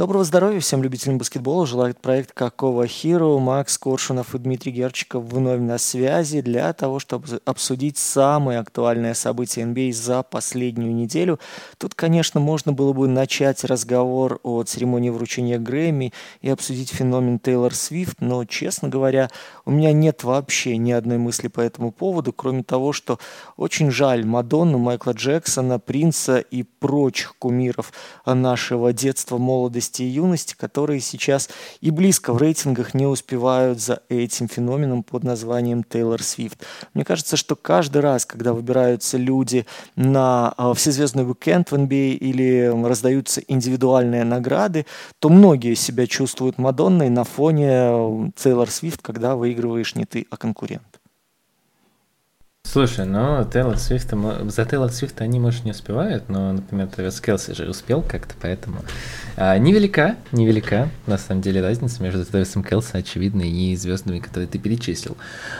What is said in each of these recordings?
Доброго здоровья всем любителям баскетбола. Желает проект Какого Хиру. Макс Коршунов и Дмитрий Герчиков вновь на связи для того, чтобы обсудить самые актуальные события NBA за последнюю неделю. Тут, конечно, можно было бы начать разговор о церемонии вручения Грэмми и обсудить феномен Тейлор Свифт, но, честно говоря, у меня нет вообще ни одной мысли по этому поводу, кроме того, что очень жаль Мадонну, Майкла Джексона, Принца и прочих кумиров нашего детства, молодости молодости и юности, которые сейчас и близко в рейтингах не успевают за этим феноменом под названием Тейлор Свифт. Мне кажется, что каждый раз, когда выбираются люди на э, всезвездный уикенд в NBA а или раздаются индивидуальные награды, то многие себя чувствуют Мадонной на фоне Тейлор Свифт, когда выигрываешь не ты, а конкурент. Слушай, ну Тейлор Свифт, за Тейлор Свифт они, может, не успевают, но, например, Трэвис Келси же успел как-то, поэтому а, невелика, невелика, на самом деле, разница между Трэвисом Келси, очевидной, и звездами, которые ты перечислил.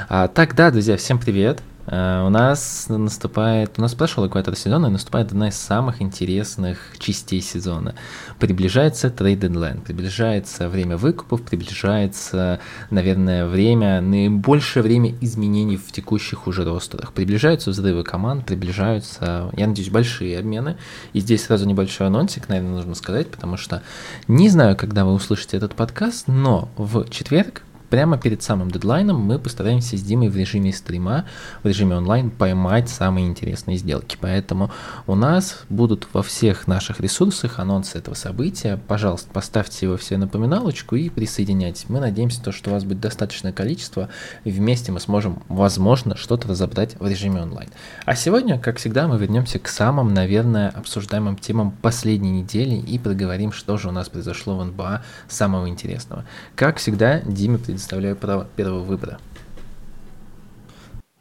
А, так, да, друзья, всем привет. Э, у нас наступает, у нас прошел экватор сезона, и наступает одна из самых интересных частей сезона. Приближается трейд дедлайн, приближается время выкупов, приближается, наверное, время, наибольшее время изменений в текущих уже ростерах. Приближаются взрывы команд, приближаются, я надеюсь, большие обмены. И здесь сразу небольшой анонсик, наверное, нужно сказать, потому что не знаю, когда вы услышите этот подкаст, но в четверг прямо перед самым дедлайном мы постараемся с Димой в режиме стрима, в режиме онлайн поймать самые интересные сделки. Поэтому у нас будут во всех наших ресурсах анонсы этого события. Пожалуйста, поставьте его все напоминалочку и присоединяйтесь. Мы надеемся, то, что у вас будет достаточное количество, и вместе мы сможем, возможно, что-то разобрать в режиме онлайн. А сегодня, как всегда, мы вернемся к самым, наверное, обсуждаемым темам последней недели и проговорим, что же у нас произошло в НБА самого интересного. Как всегда, Диме предоставляю право первого выбора.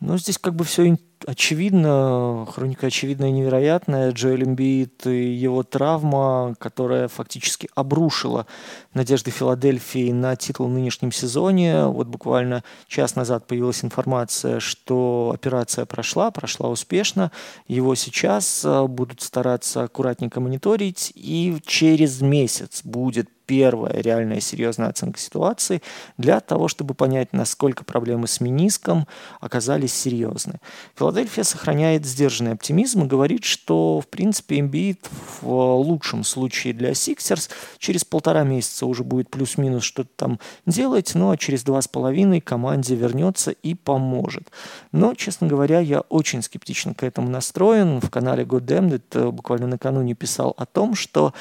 Ну, здесь как бы все очевидно, хроника очевидная и невероятная. Джоэл Эмбиит и его травма, которая фактически обрушила надежды Филадельфии на титул в нынешнем сезоне. Вот буквально час назад появилась информация, что операция прошла, прошла успешно. Его сейчас э, будут стараться аккуратненько мониторить, и через месяц будет первая реальная серьезная оценка ситуации для того, чтобы понять, насколько проблемы с мениском оказались серьезны. Филадельфия сохраняет сдержанный оптимизм и говорит, что, в принципе, Эмбиид в лучшем случае для Сиксерс через полтора месяца уже будет плюс-минус что-то там делать, ну а через два с половиной команде вернется и поможет. Но, честно говоря, я очень скептично к этому настроен. В канале Goddamned э, буквально накануне писал о том, что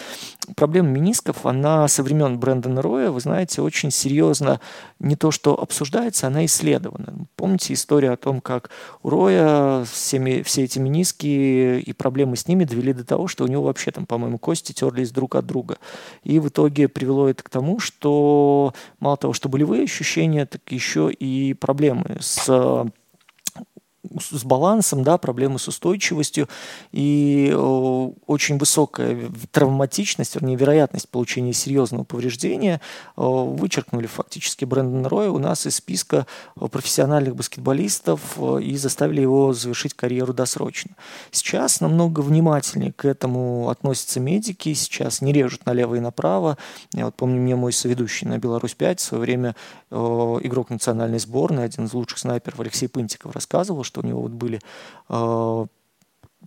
проблема менисков, она со времен Брэндона Роя, вы знаете, очень серьезно не то, что обсуждается, она исследована. Помните историю о том, как у Роя всеми, все эти мениски и проблемы с ними довели до того, что у него вообще там, по-моему, кости терлись друг от друга. И в итоге привело это к тому, что мало того, что болевые ощущения, так еще и проблемы с с балансом, да, проблемы с устойчивостью и очень высокая травматичность, вернее, вероятность получения серьезного повреждения вычеркнули фактически Брэндона Роя у нас из списка профессиональных баскетболистов и заставили его завершить карьеру досрочно. Сейчас намного внимательнее к этому относятся медики, сейчас не режут налево и направо. Я вот помню, мне мой соведущий на Беларусь-5 в свое время игрок национальной сборной, один из лучших снайперов Алексей Пынтиков рассказывал, что у него вот были э,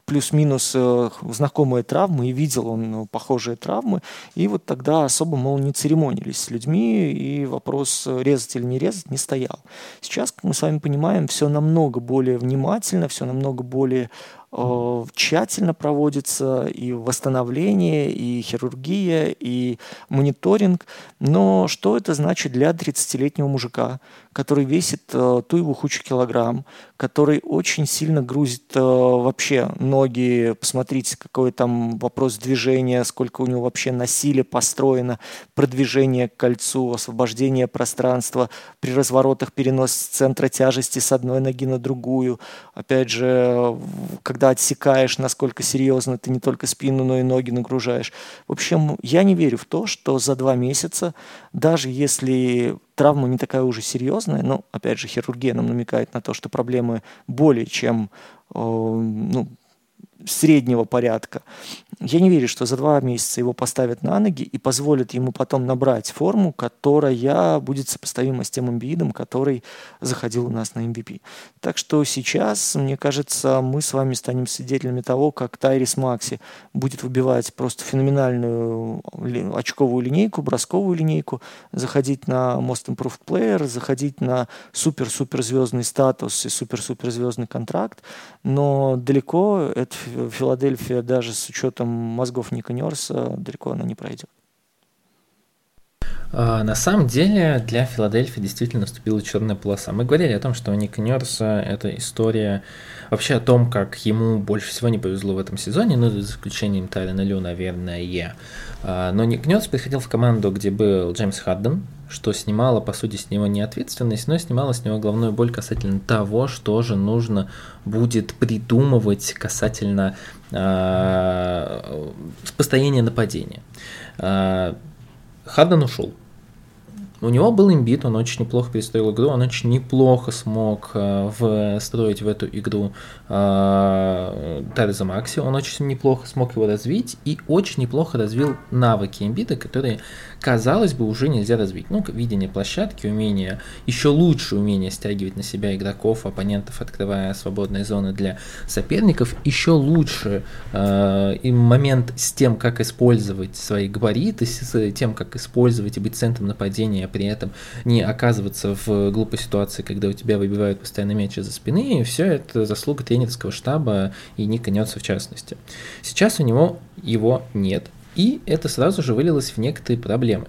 плюс-минус э, знакомые травмы, и видел он похожие травмы, и вот тогда особо, мол, не церемонились с людьми, и вопрос э, резать или не резать не стоял. Сейчас, как мы с вами понимаем, все намного более внимательно, все намного более Э, тщательно проводится и восстановление, и хирургия, и мониторинг. Но что это значит для 30-летнего мужика, который весит э, ту его хучу килограмм, который очень сильно грузит э, вообще ноги. Посмотрите, какой там вопрос движения, сколько у него вообще насилия построено, продвижение к кольцу, освобождение пространства, при разворотах перенос центра тяжести с одной ноги на другую. Опять же, когда отсекаешь, насколько серьезно ты не только спину, но и ноги нагружаешь. В общем, я не верю в то, что за два месяца, даже если травма не такая уже серьезная, но, опять же, хирургия нам намекает на то, что проблемы более чем э, ну, среднего порядка. Я не верю, что за два месяца его поставят на ноги и позволят ему потом набрать форму, которая будет сопоставима с тем имбидом, который заходил у нас на MVP. Так что сейчас, мне кажется, мы с вами станем свидетелями того, как Тайрис Макси будет выбивать просто феноменальную очковую линейку, бросковую линейку, заходить на Most Improved Player, заходить на супер-супер звездный статус и супер-супер звездный контракт, но далеко это Филадельфия даже с учетом мозгов Ника Нерса далеко она не пройдет. А, на самом деле для Филадельфии действительно наступила черная полоса. Мы говорили о том, что у Ника Нерса это история вообще о том, как ему больше всего не повезло в этом сезоне, ну, за исключением Тайлена Лю, наверное. А, но Ник Нерс приходил в команду, где был Джеймс Хадден, что снимало, по сути, с него не ответственность, но снимало с него головную боль касательно того, что же нужно будет придумывать касательно э, построения нападения. Хадден ушел. У него был имбит, он очень неплохо перестроил игру, он очень неплохо смог э, встроить в эту игру э, Тарза Макси, он очень неплохо смог его развить и очень неплохо развил навыки имбита, которые казалось бы, уже нельзя развить. Ну, видение площадки, умение, еще лучше умение стягивать на себя игроков, оппонентов, открывая свободные зоны для соперников, еще лучше э, и момент с тем, как использовать свои габариты, с тем, как использовать и быть центром нападения, а при этом не оказываться в глупой ситуации, когда у тебя выбивают постоянно мяч из-за спины, и все это заслуга тренерского штаба и Ника Нетса в частности. Сейчас у него его нет, и это сразу же вылилось в некоторые проблемы.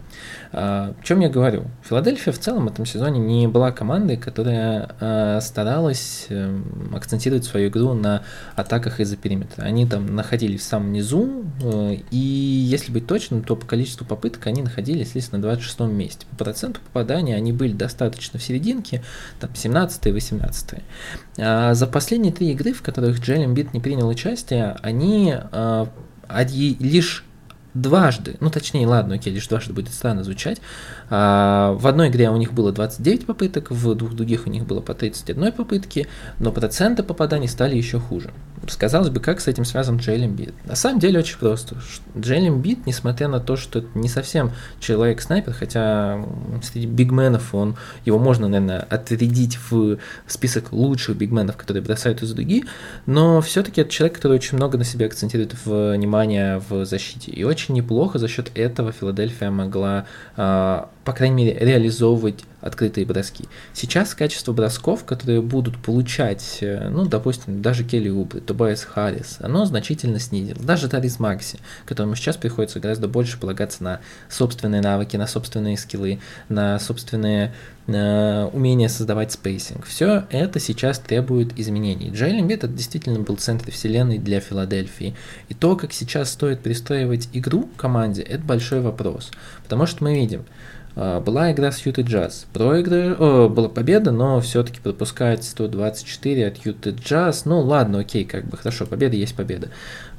А, о чем я говорю? Филадельфия в целом в этом сезоне не была командой, которая а, старалась эм, акцентировать свою игру на атаках из-за периметра. Они там находились в самом низу, э, и если быть точным, то по количеству попыток они находились лишь на 26 месте. По проценту попадания они были достаточно в серединке, там 17-18. А за последние три игры, в которых Джейлен Бит не принял участие, они лишь дважды, ну точнее, ладно, окей, лишь дважды будет странно звучать. А, в одной игре у них было 29 попыток, в двух других у них было по 31 попытки, но проценты попаданий стали еще хуже. Сказалось бы, как с этим связан Джейлен Бит? На самом деле очень просто. Джейлен Бит, несмотря на то, что это не совсем человек-снайпер, хотя среди бигменов он, его можно, наверное, отрядить в список лучших бигменов, которые бросают из дуги, но все-таки это человек, который очень много на себя акцентирует внимание в защите. И очень неплохо за счет этого Филадельфия могла а, по крайней мере, реализовывать открытые броски. Сейчас качество бросков, которые будут получать, э, ну, допустим, даже Келли Убри, Тобайс Харрис, оно значительно снизилось. Даже Тарис Макси, которому сейчас приходится гораздо больше полагаться на собственные навыки, на собственные скиллы, на собственные э, умение создавать spacing. Все это сейчас требует изменений. Джоэл Эмбиид это действительно был центр вселенной для Филадельфии. И то, как сейчас стоит пристраивать игру команде, это большой вопрос. Потому что мы видим, была игра с Юты Джаз. Проигрыш, о, была победа, но все-таки пропускает 124 от Юты Джаз. Ну ладно, окей, как бы хорошо, победа есть победа.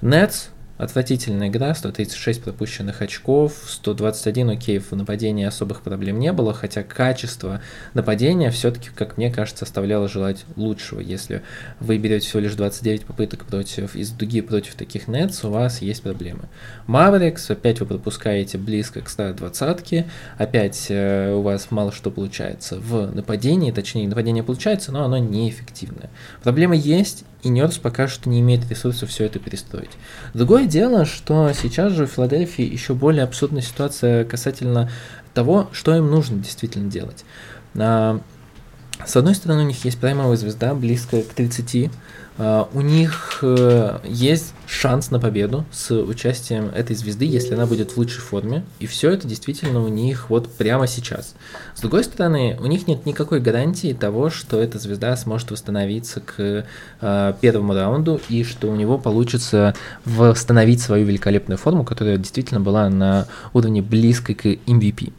Нетс Отвратительная игра, 136 пропущенных очков, 121 окей, в нападении особых проблем не было, хотя качество нападения все-таки, как мне кажется, оставляло желать лучшего. Если вы берете всего лишь 29 попыток против из дуги против таких Нетс, у вас есть проблемы. Mavericks, опять вы пропускаете близко к 120 опять э, у вас мало что получается в нападении, точнее нападение получается, но оно неэффективное. Проблемы есть, и Нерс пока что не имеет ресурсов все это перестроить. Другое дело, что сейчас же в Филадельфии еще более абсурдная ситуация касательно того, что им нужно действительно делать. А, с одной стороны, у них есть праймовая звезда, близкая к 30, Uh, у них uh, есть шанс на победу с участием этой звезды, если она будет в лучшей форме. И все это действительно у них вот прямо сейчас. С другой стороны, у них нет никакой гарантии того, что эта звезда сможет восстановиться к uh, первому раунду и что у него получится восстановить свою великолепную форму, которая действительно была на уровне близкой к MVP.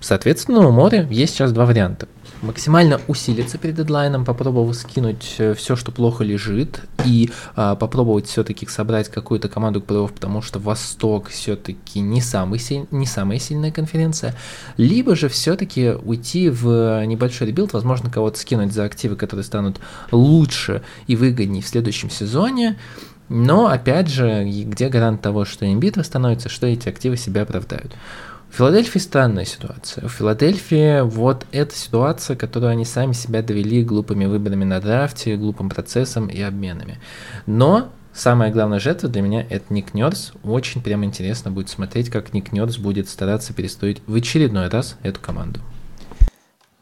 Соответственно, у Море есть сейчас два варианта максимально усилиться перед дедлайном, попробовать скинуть э, все, что плохо лежит, и а, попробовать все-таки собрать какую-то команду к плей потому что Восток все-таки не, самый силь... не самая сильная конференция, либо же все-таки уйти в небольшой rebuild, возможно, кого-то скинуть за активы, которые станут лучше и выгоднее в следующем сезоне, Но, опять же, где гарант того, что Эмбиид восстановится, что эти активы себя оправдают? В Филадельфии странная ситуация. В Филадельфии вот эта ситуация, которую они сами себя довели глупыми выборами на драфте, глупым процессом и обменами. Но самая главная жертва для меня это Ник Нерс. Очень прям интересно будет смотреть, как Ник Нерс будет стараться перестроить в очередной раз эту команду.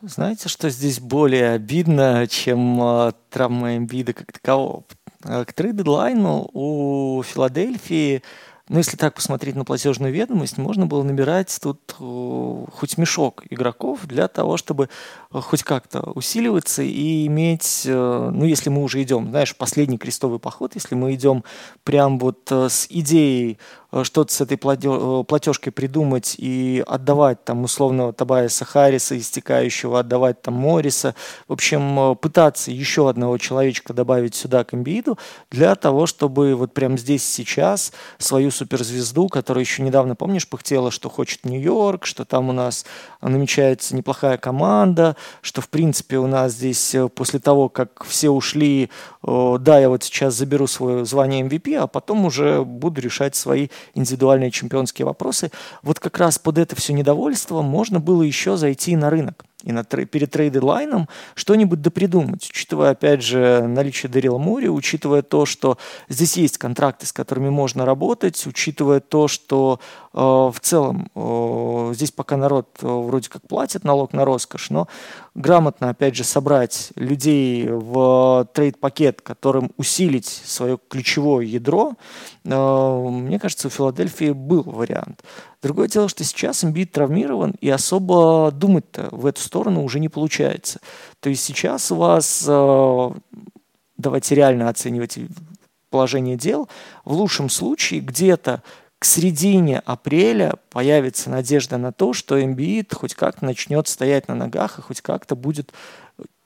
Знаете, что здесь более обидно, чем э, травма Эмбида как такового? К трейд-дедлайну у Филадельфии но если так посмотреть на платежную ведомость, можно было набирать тут э, хоть мешок игроков для того, чтобы э, хоть как-то усиливаться и иметь, э, ну, если мы уже идем, знаешь, последний крестовый поход, если мы идем прям вот с идеей что-то с этой э, платежкой придумать и отдавать там условного Табайса Харриса, истекающего, отдавать там Морриса. В общем, э, пытаться еще одного человечка добавить сюда к Эмбииду для того, чтобы вот прямо здесь сейчас свою суперзвезду, которая еще недавно, помнишь, пыхтела, что хочет Нью-Йорк, что там у нас намечается неплохая команда, что в принципе у нас здесь после того, как все ушли, да, я вот сейчас заберу свое звание MVP, а потом уже буду решать свои индивидуальные чемпионские вопросы. Вот как раз под это все недовольство можно было еще зайти на рынок и на, перед трейд-лайном что-нибудь допридумать, учитывая, опять же, наличие Дэрила Мори, учитывая то, что здесь есть контракты, с которыми можно работать, учитывая то, что э, в целом э, здесь пока народ э, вроде как платит налог на роскошь, но грамотно, опять же, собрать людей в трейд-пакет, которым усилить свое ключевое ядро, э, мне кажется, у Филадельфии был вариант. Другое дело, что сейчас Эмбит травмирован, и особо думать-то в эту сторону уже не получается. То есть сейчас у вас, э, давайте реально оценивать положение дел, в лучшем случае где-то к середине апреля появится надежда на то, что Эмбит хоть как-то начнет стоять на ногах и хоть как-то будет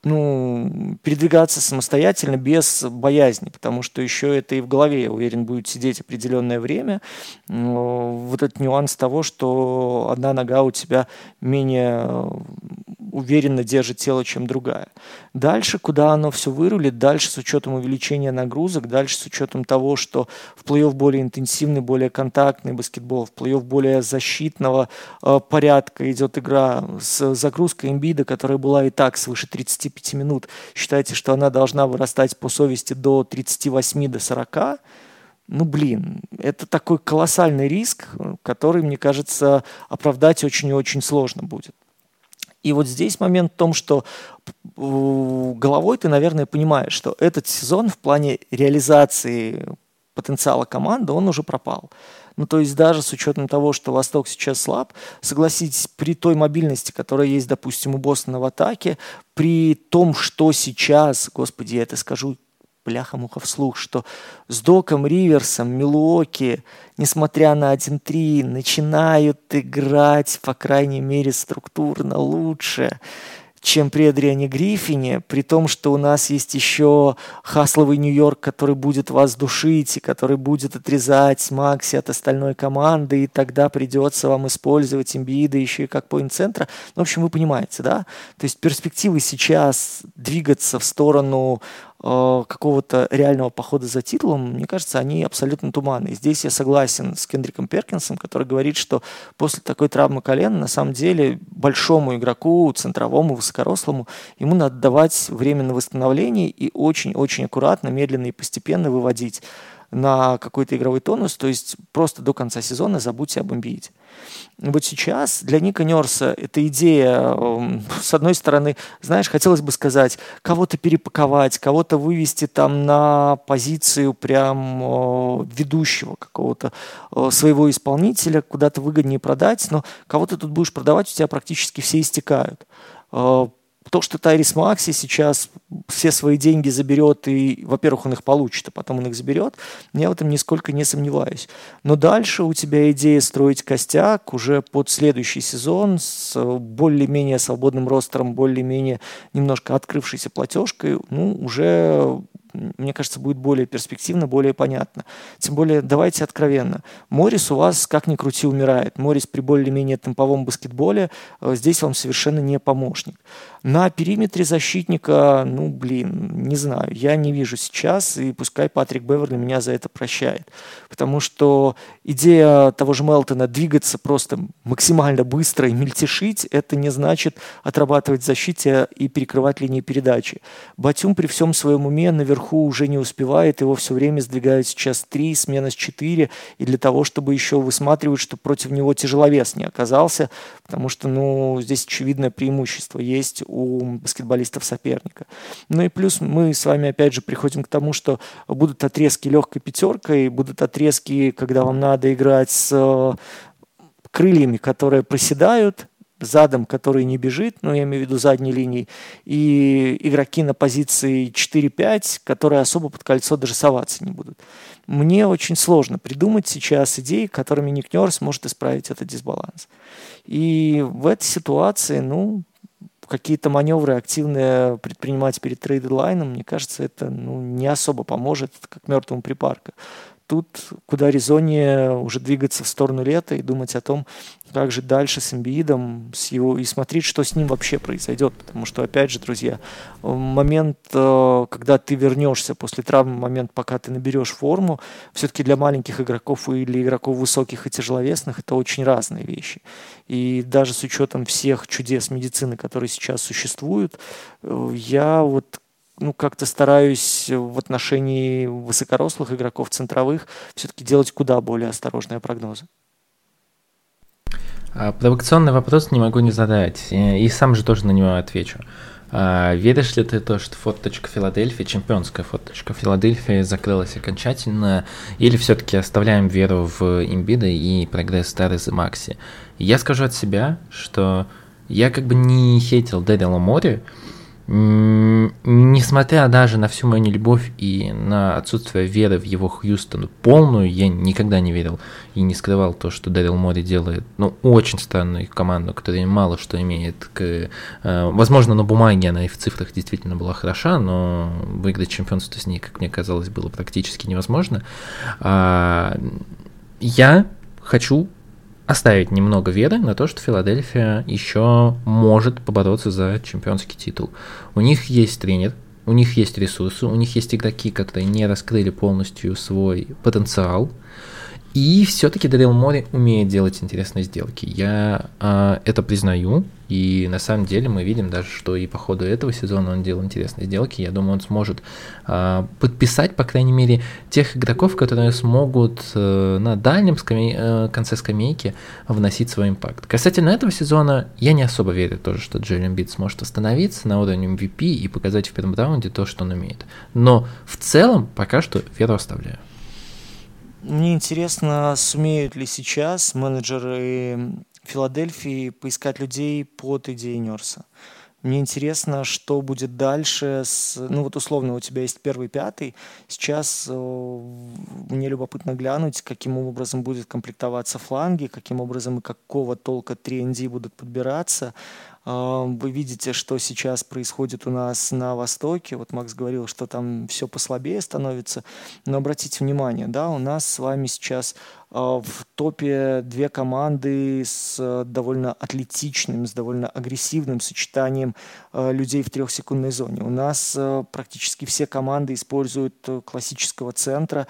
ну, передвигаться самостоятельно без боязни, потому что еще это и в голове, я уверен, будет сидеть определенное время. Вот этот нюанс того, что одна нога у тебя менее уверенно держит тело, чем другая. Дальше, куда оно все вырулит, дальше с учетом увеличения нагрузок, дальше с учетом того, что в плей-офф более интенсивный, более контактный баскетбол, в плей-офф более защитного э, порядка идет игра с загрузкой имбида, которая была и так свыше 35 минут. Считайте, что она должна вырастать по совести до 38 до 40 ну, блин, это такой колоссальный риск, который, мне кажется, оправдать очень и очень сложно будет. И вот здесь момент в том, что головой ты, наверное, понимаешь, что этот сезон в плане реализации потенциала команды, он уже пропал. Ну, то есть даже с учетом того, что Восток сейчас слаб, согласитесь, при той мобильности, которая есть, допустим, у Бостона в атаке, при том, что сейчас, господи, я это скажу бляха-муха вслух, что с Доком Риверсом Милуоки, несмотря на 1-3, начинают играть, по крайней мере, структурно лучше чем при Адриане Гриффине, при том, что у нас есть еще хасловый Нью-Йорк, который будет вас душить и который будет отрезать Макси от остальной команды, и тогда придется вам использовать имбиида еще и как поинт-центра. Ну, в общем, вы понимаете, да? То есть перспективы сейчас двигаться в сторону Э, какого-то реального похода за титулом, мне кажется, они абсолютно туманные. Здесь я согласен с Кендриком Перкинсом, который говорит, что после такой травмы колена, на самом деле, большому игроку, центровому, высокорослому, ему надо давать время на восстановление и очень-очень аккуратно, медленно и постепенно выводить на какой-то игровой тонус, то есть просто до конца сезона забудьте об имбиите. Вот сейчас для Ника Нерса эта идея, эм, с одной стороны, знаешь, хотелось бы сказать, кого-то перепаковать, кого-то вывести там на позицию прям э, ведущего какого-то э, своего исполнителя, куда-то выгоднее продать, но кого ты тут будешь продавать, у тебя практически все истекают. Э, то, что Тайрис Макси сейчас все свои деньги заберет, и, во-первых, он их получит, а потом он их заберет, я в этом нисколько не сомневаюсь. Но дальше у тебя идея строить костяк уже под следующий сезон с более-менее свободным ростером, более-менее немножко открывшейся платежкой, ну, уже мне кажется, будет более перспективно, более понятно. Тем более, давайте откровенно. Морис у вас, как ни крути, умирает. Морис при более-менее темповом баскетболе э, здесь вам совершенно не помощник. На периметре защитника, ну, блин, не знаю, я не вижу сейчас, и пускай Патрик Беверли меня за это прощает. Потому что идея того же Мелтона двигаться просто максимально быстро и мельтешить, это не значит отрабатывать защите и перекрывать линии передачи. Батюм при всем своем уме наверху уже не успевает, его все время сдвигают сейчас три, смена с четыре, и для того, чтобы еще высматривать, чтобы против него тяжеловес не оказался, потому что, ну, здесь очевидное преимущество есть у баскетболистов соперника. Ну и плюс мы с вами опять же приходим к тому, что будут отрезки легкой пятеркой, будут отрезки, когда вам надо играть с э, крыльями, которые проседают, задом, который не бежит, ну, я имею в виду задней линии, и игроки на позиции 4-5, которые особо под кольцо даже соваться не будут. Мне очень сложно придумать сейчас идеи, которыми Ник Нерс может исправить этот дисбаланс. И в этой ситуации, ну, какие-то маневры активные предпринимать перед трейд-лайном, мне кажется, это ну, не особо поможет, как мертвому припарка. Тут куда резоннее уже двигаться в сторону лета и думать о том, как же дальше с Эмбиидом, с его, и смотреть, что с ним вообще произойдет. Потому что, опять же, друзья, момент, э, когда ты вернешься после травмы, момент, пока ты наберешь форму, все-таки для маленьких игроков или игроков высоких и тяжеловесных это очень разные вещи. И даже с учетом всех чудес медицины, которые сейчас существуют, э, я вот ну, как-то стараюсь в отношении высокорослых игроков центровых все-таки делать куда более осторожные прогнозы. А, провокационный вопрос не могу не задать, и сам же тоже на него отвечу. А, веришь ли ты то, что фоточка Филадельфии, чемпионская фоточка Филадельфии закрылась окончательно, или все-таки оставляем веру в Имбида и прогресс старый за Макси? Я скажу от себя, что я как бы не хейтил Дэрила Мори, несмотря даже на всю мою нелюбовь и на отсутствие веры в его Хьюстон полную, я никогда не верил и не скрывал то, что Дэрил Мори делает, ну, очень странную команду, которая мало что имеет к... Э, возможно, на бумаге она и в цифрах действительно была хороша, но выиграть чемпионство с ней, как мне казалось, было практически невозможно. А, я хочу оставить немного веры на то, что Филадельфия еще может побороться за чемпионский титул. У них есть тренер, у них есть ресурсы, у них есть игроки, которые не раскрыли полностью свой потенциал. И все-таки Дарил Мори умеет делать интересные сделки. Я э, это признаю. И на самом деле мы видим даже, что и по ходу этого сезона он делал интересные сделки. Я думаю, он сможет э, подписать, по крайней мере, тех игроков, которые смогут э, на дальнем скамей, э, конце скамейки вносить свой импакт. Касательно этого сезона, я не особо верю тоже, что Джерри Бит сможет остановиться на уровне MVP и показать в первом раунде то, что он умеет. Но в целом пока что веру оставляю. Мне интересно, сумеют ли сейчас менеджеры Филадельфии поискать людей под идеей Нерса. Мне интересно, что будет дальше. С, ну вот условно у тебя есть первый, пятый. Сейчас мне любопытно глянуть, каким образом будет комплектоваться фланги, каким образом и какого толка 3 будут подбираться. Вы видите, что сейчас происходит у нас на Востоке. Вот Макс говорил, что там все послабее становится. Но обратите внимание, да, у нас с вами сейчас в топе две команды с довольно атлетичным, с довольно агрессивным сочетанием а, людей в трехсекундной зоне. У нас а, практически все команды используют классического центра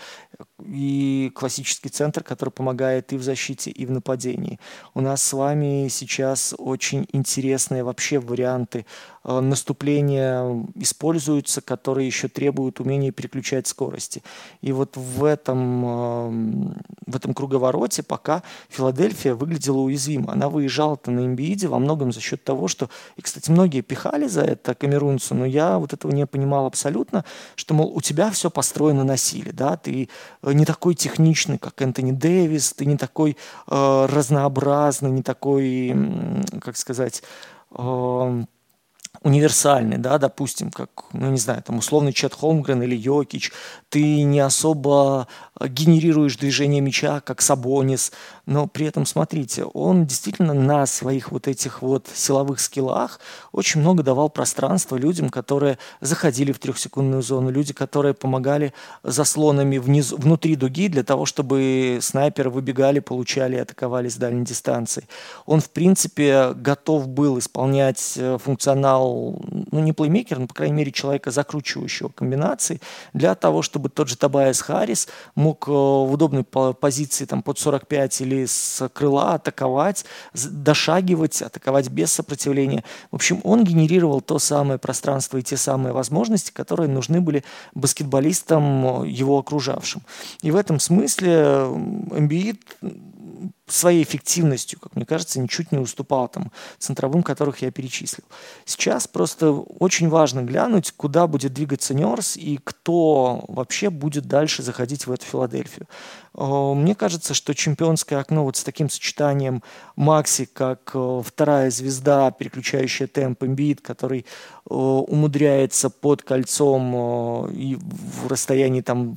и классический центр, который помогает и в защите, и в нападении. У нас с вами сейчас очень интересные вообще варианты э, наступления используются, которые еще требуют умения переключать скорости. И вот в этом, э, в этом круговороте пока Филадельфия выглядела уязвимо. Она выезжала-то на имбииде во многом за счет того, что, и, кстати, многие пихали за это камерунцу, но я вот этого не понимал абсолютно, что, мол, у тебя все построено на силе, да, ты Э, не такой техничный, как Энтони Дэвис, ты не такой э, разнообразный, не такой, как сказать, э, универсальный, да, допустим, как, ну, не знаю, там, условный Чет Холмгрен или Йокич, ты не особо генерируешь движение мяча, как Сабонис, но при этом, смотрите, он действительно на своих вот этих вот силовых скиллах очень много давал пространства людям, которые заходили в трехсекундную зону, люди, которые помогали заслонами внизу, внутри дуги для того, чтобы снайперы выбегали, получали и атаковали с дальней дистанции. Он, в принципе, готов был исполнять э, функционал, ну, не плеймейкер, но, по крайней мере, человека, закручивающего комбинации, для того, чтобы тот же Табайс Харрис мог э, в удобной позиции там, под 45 или с крыла атаковать, дошагивать, атаковать без сопротивления. В общем, он генерировал то самое пространство и те самые возможности, которые нужны были баскетболистам, э, его окружавшим. И в этом смысле Эмбиид своей эффективностью, как мне кажется, ничуть не уступал там центровым, которых я перечислил. Сейчас просто очень важно глянуть, куда будет двигаться Нерс и кто вообще будет дальше заходить в эту Филадельфию. Э, мне кажется, что чемпионское окно вот с таким сочетанием Макси, как э, вторая звезда, переключающая темп, имбит, который э, умудряется под кольцом и в расстоянии там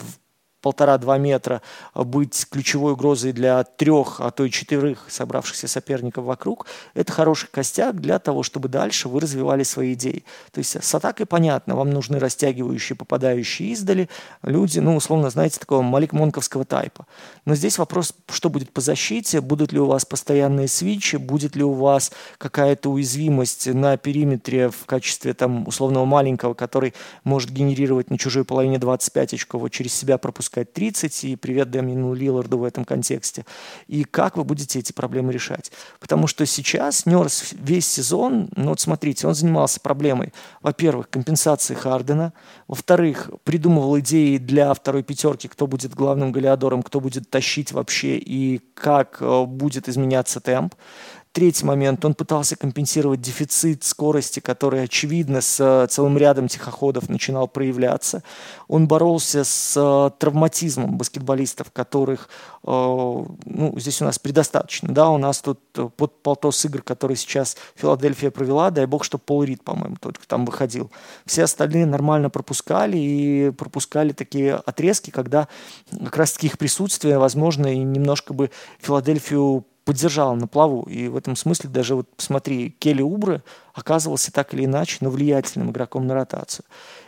полтора-два метра быть ключевой угрозой для трех, а то и четверых собравшихся соперников вокруг, это хороший костяк для того, чтобы дальше вы развивали свои идеи. То есть с атакой понятно, вам нужны растягивающие, попадающие издали люди, ну, условно, знаете, такого Малик Монковского тайпа. Но здесь вопрос, что будет по защите, будут ли у вас постоянные свичи, будет ли у вас какая-то уязвимость на периметре в качестве там условного маленького, который может генерировать на чужой половине 25 очков, через себя пропускать пропускать 30, и привет Дэмину Лиларду в этом контексте. И как вы будете эти проблемы решать? Потому что сейчас Нерс весь сезон, ну вот смотрите, он занимался проблемой, во-первых, компенсации Хардена, во-вторых, придумывал идеи для второй пятерки, кто будет главным галиадором, кто будет тащить вообще и как э, будет изменяться темп. Третий момент, он пытался компенсировать дефицит скорости, который, очевидно, с э, целым рядом тихоходов начинал проявляться. Он боролся с э, травматизмом баскетболистов, которых э, ну, здесь у нас предостаточно. Да, у нас тут под полтос игр, которые сейчас Филадельфия провела, дай бог, что Пол Рид, по-моему, только там выходил. Все остальные нормально пропускали и пропускали такие отрезки, когда как раз-таки их присутствие, возможно, и немножко бы Филадельфию поддержала на плаву. И в этом смысле даже вот посмотри, Келли Убры оказывался так или иначе, но влиятельным игроком на ротацию.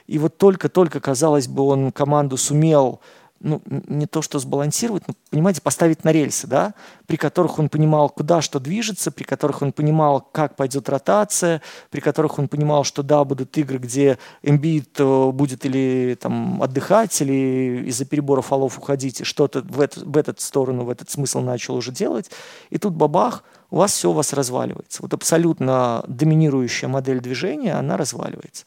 И вот только-только, казалось бы, он команду сумел ну, не то что сбалансировать, но, понимаете, поставить на рельсы, да, при которых он понимал, куда что движется, при которых он понимал, как пойдет ротация, при которых он понимал, что да, будут игры, где Эмбит э, будет или там отдыхать, или из-за перебора фолов уходить, и что-то в, эту, в эту сторону, в этот смысл начал уже делать. И тут бабах, у вас все у вас разваливается. Вот абсолютно доминирующая модель движения, она разваливается.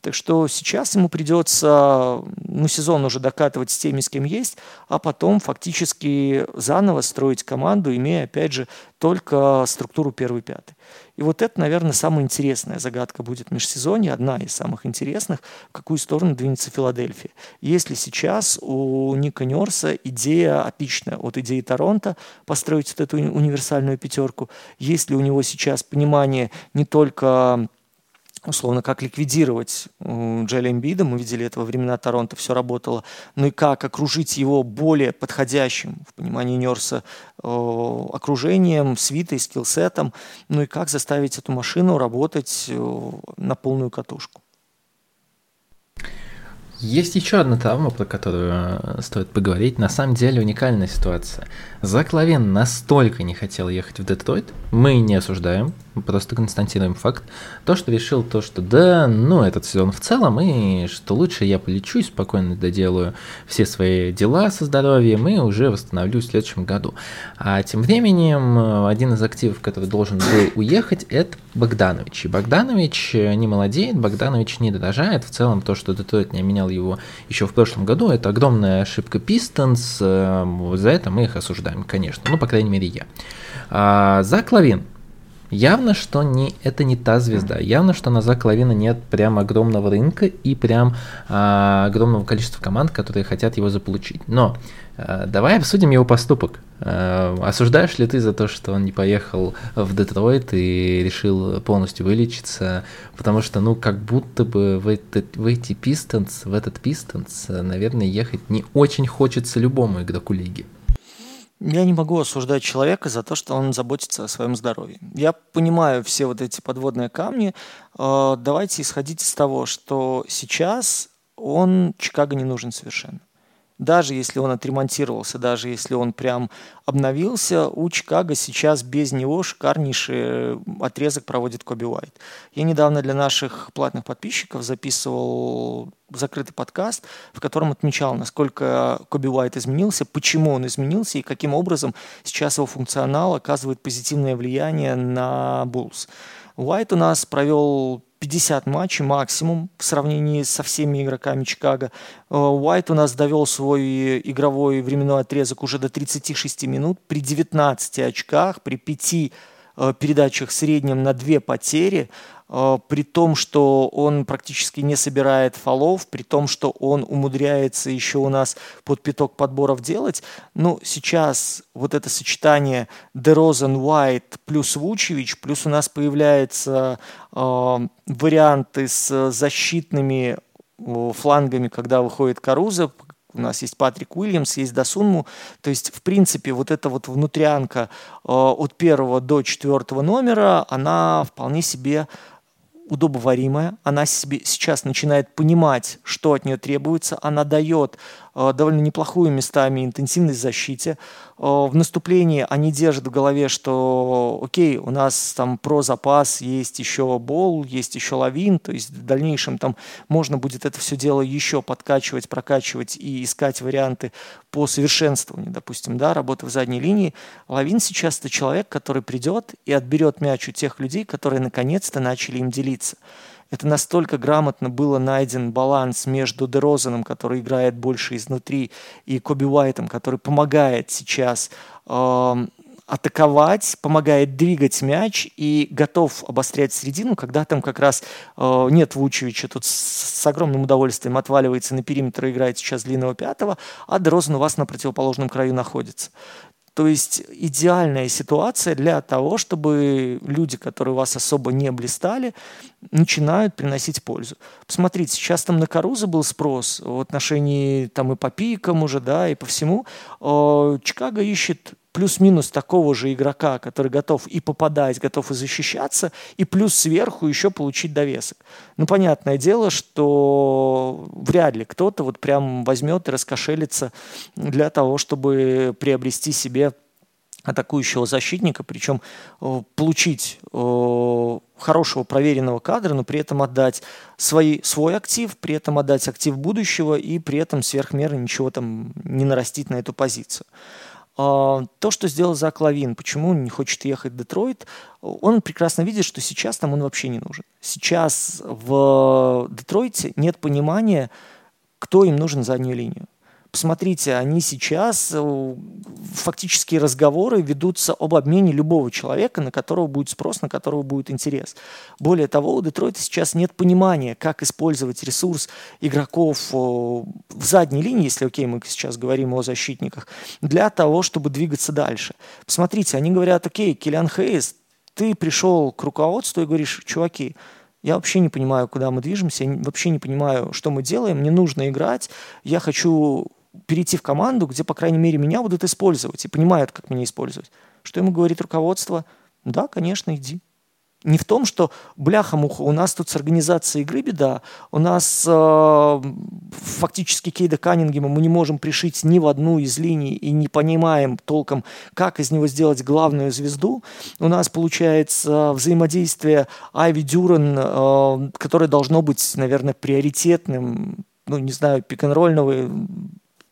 Так что сейчас ему придется, ну, сезон уже докатывать с теми, с кем есть, а потом фактически заново строить команду, имея, опять же, только структуру первый-пятый. И вот это, наверное, самая интересная загадка будет в межсезонье, одна из самых интересных, в какую сторону двинется Филадельфия. Если сейчас у Ника Нерса идея отличная от идеи Торонто построить вот эту универсальную пятерку, если у него сейчас понимание не только условно, как ликвидировать Джеля Эмбида, мы видели это во времена Торонто, все работало, ну и как окружить его более подходящим, в понимании Нерса, окружением, свитой, скиллсетом, ну и как заставить эту машину работать на полную катушку. Есть еще одна травма, про которую э, стоит поговорить. На самом деле уникальная ситуация. Зак Лавен настолько не хотел ехать в Детройт, мы не осуждаем, просто констатируем факт, то, что решил то, что да, ну, этот сезон в целом, и что лучше я полечу и спокойно доделаю все свои дела со здоровьем и уже восстановлюсь в следующем году. А тем временем э, один из активов, который должен был уехать, это Богданович. И Богданович не молодеет, Богданович не дорожает. В целом то, что Детройт не менял его еще в прошлом году, это огромная ошибка Пистонс. Э, за это мы их осуждаем, конечно. Ну, по крайней мере, я. А, Зак Лавин Явно, что не, это не та звезда. Явно, что на Зак Лавина нет прям огромного рынка и прям а, огромного количества команд, которые хотят его заполучить. Но а, давай обсудим его поступок. А, осуждаешь ли ты за то, что он не поехал в Детройт и решил полностью вылечиться? Потому что, ну, как будто бы в, этот, в эти Пистонс, в этот Пистонс, наверное, ехать не очень хочется любому игроку лиги. Я не могу осуждать человека за то, что он заботится о своем здоровье. Я понимаю все вот эти подводные камни. А, давайте исходить из того, что сейчас он Чикаго не нужен совершенно даже если он отремонтировался, даже если он прям обновился, у Чикаго сейчас без него шикарнейший отрезок проводит Коби Уайт. Я недавно для наших платных подписчиков записывал закрытый подкаст, в котором отмечал, насколько Коби Уайт изменился, почему он изменился и каким образом сейчас его функционал оказывает позитивное влияние на Буллс. Уайт у нас провел 50 матчей максимум в сравнении со всеми игроками Чикаго. Э, Уайт у нас довел свой игровой временной отрезок уже до 36 минут при 19 очках, при 5 э, передачах в среднем на 2 потери. А, при том, что он практически не собирает фолов, при том, что он умудряется еще у нас под пяток подборов делать. Ну, сейчас вот это сочетание Дерозен Уайт плюс Вучевич, плюс у нас появляется э, варианты с защитными флангами, когда выходит Каруза, у нас есть Патрик Уильямс, есть Дасунму. То есть, в принципе, вот эта вот внутрянка э, от первого до четвертого номера, она вполне себе удобоваримая, она себе сейчас начинает понимать, что от нее требуется, она дает довольно неплохую местами интенсивность в защите. Э, в наступлении они держат в голове, что окей, у нас там про запас, есть еще бол, есть еще лавин, то есть в дальнейшем там можно будет это все дело еще подкачивать, прокачивать и искать варианты по совершенствованию, допустим, да, работы в задней линии. Лавин сейчас это человек, который придет и отберет мяч у тех людей, которые наконец-то начали им делиться. Это настолько грамотно было найден баланс между Дерозаном, который играет больше изнутри, и Коби Уайтом, который помогает сейчас э, атаковать, помогает двигать мяч и готов обострять середину, когда там как раз э, нет Вучевича, тут с, с огромным удовольствием отваливается на периметр и играет сейчас длинного пятого, а Дрозен у вас на противоположном краю находится. То есть идеальная ситуация для того, чтобы люди, которые вас особо не блистали, начинают приносить пользу. Посмотрите, сейчас там на Каруза был спрос в отношении там и по пикам уже, да, и по всему. Э, Чикаго ищет плюс-минус такого же игрока, который готов и попадать, готов и защищаться, и плюс сверху еще получить довесок. Ну, понятное дело, что вряд ли кто-то вот прям возьмет и раскошелится для того, чтобы приобрести себе атакующего защитника, причем э, получить э, хорошего проверенного кадра, но при этом отдать свои, свой актив, при этом отдать актив будущего и при этом сверхмеры ничего там не нарастить на эту позицию. А, то, что сделал Зак Лавин, почему он не хочет ехать в Детройт, он прекрасно видит, что сейчас там он вообще не нужен. Сейчас в Детройте нет понимания, кто им нужен заднюю линию. Посмотрите, они сейчас, э, фактически разговоры ведутся об обмене любого человека, на которого будет спрос, на которого будет интерес. Более того, у Детройта сейчас нет понимания, как использовать ресурс игроков э, в задней линии, если, окей, мы сейчас говорим о защитниках, для того, чтобы двигаться дальше. Посмотрите, они говорят, окей, Киллиан Хейс, ты пришел к руководству и говоришь, чуваки, я вообще не понимаю, куда мы движемся, я вообще не понимаю, что мы делаем, мне нужно играть, я хочу перейти в команду, где, по крайней мере, меня будут использовать и понимают, как меня использовать. Что ему говорит руководство? Да, конечно, иди. Не в том, что бляха-муха, у нас тут с организацией игры беда, у нас э, фактически Кейда Каннингема мы не можем пришить ни в одну из линий и не понимаем толком, как из него сделать главную звезду. У нас получается взаимодействие Айви Дюран, э, которое должно быть, наверное, приоритетным, ну, не знаю, пик-н-ролльного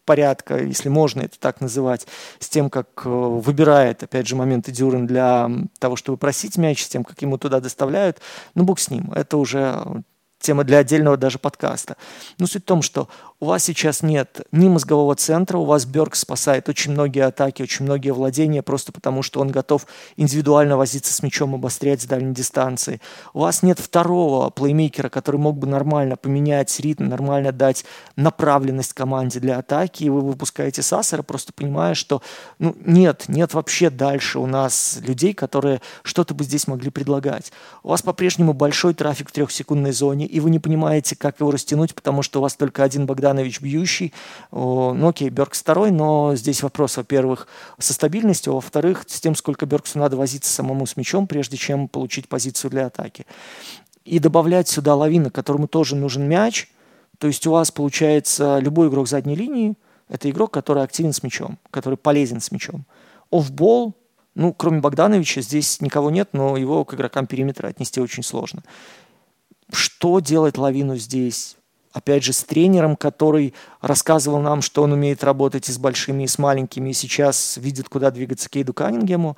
порядка, если можно это так называть, с тем, как э, выбирает, опять же, моменты Дюрен для того, чтобы просить мяч, с тем, как ему туда доставляют, ну, бог с ним. Это уже тема для отдельного даже подкаста. Но суть в том, что у вас сейчас нет ни мозгового центра, у вас Берг спасает очень многие атаки, очень многие владения, просто потому что он готов индивидуально возиться с мячом, обострять с дальней дистанции. У вас нет второго плеймейкера, который мог бы нормально поменять ритм, нормально дать направленность команде для атаки, и вы выпускаете Сассера, просто понимая, что ну, нет, нет вообще дальше у нас людей, которые что-то бы здесь могли предлагать. У вас по-прежнему большой трафик в трехсекундной зоне, и вы не понимаете, как его растянуть, потому что у вас только один Богдан Богданович бьющий. Ну окей, Берг второй, но здесь вопрос, во-первых, со стабильностью, а во-вторых, с тем, сколько Бергсу надо возиться самому с мячом, прежде чем получить позицию для атаки. И добавлять сюда лавина, которому тоже нужен мяч. То есть у вас получается любой игрок задней линии, это игрок, который активен с мячом, который полезен с мячом. Офбол, ну, кроме Богдановича, здесь никого нет, но его к игрокам периметра отнести очень сложно. Что делать Лавину здесь? Опять же, с тренером, который рассказывал нам, что он умеет работать и с большими, и с маленькими, и сейчас видит, куда двигаться Кейду Каннингему.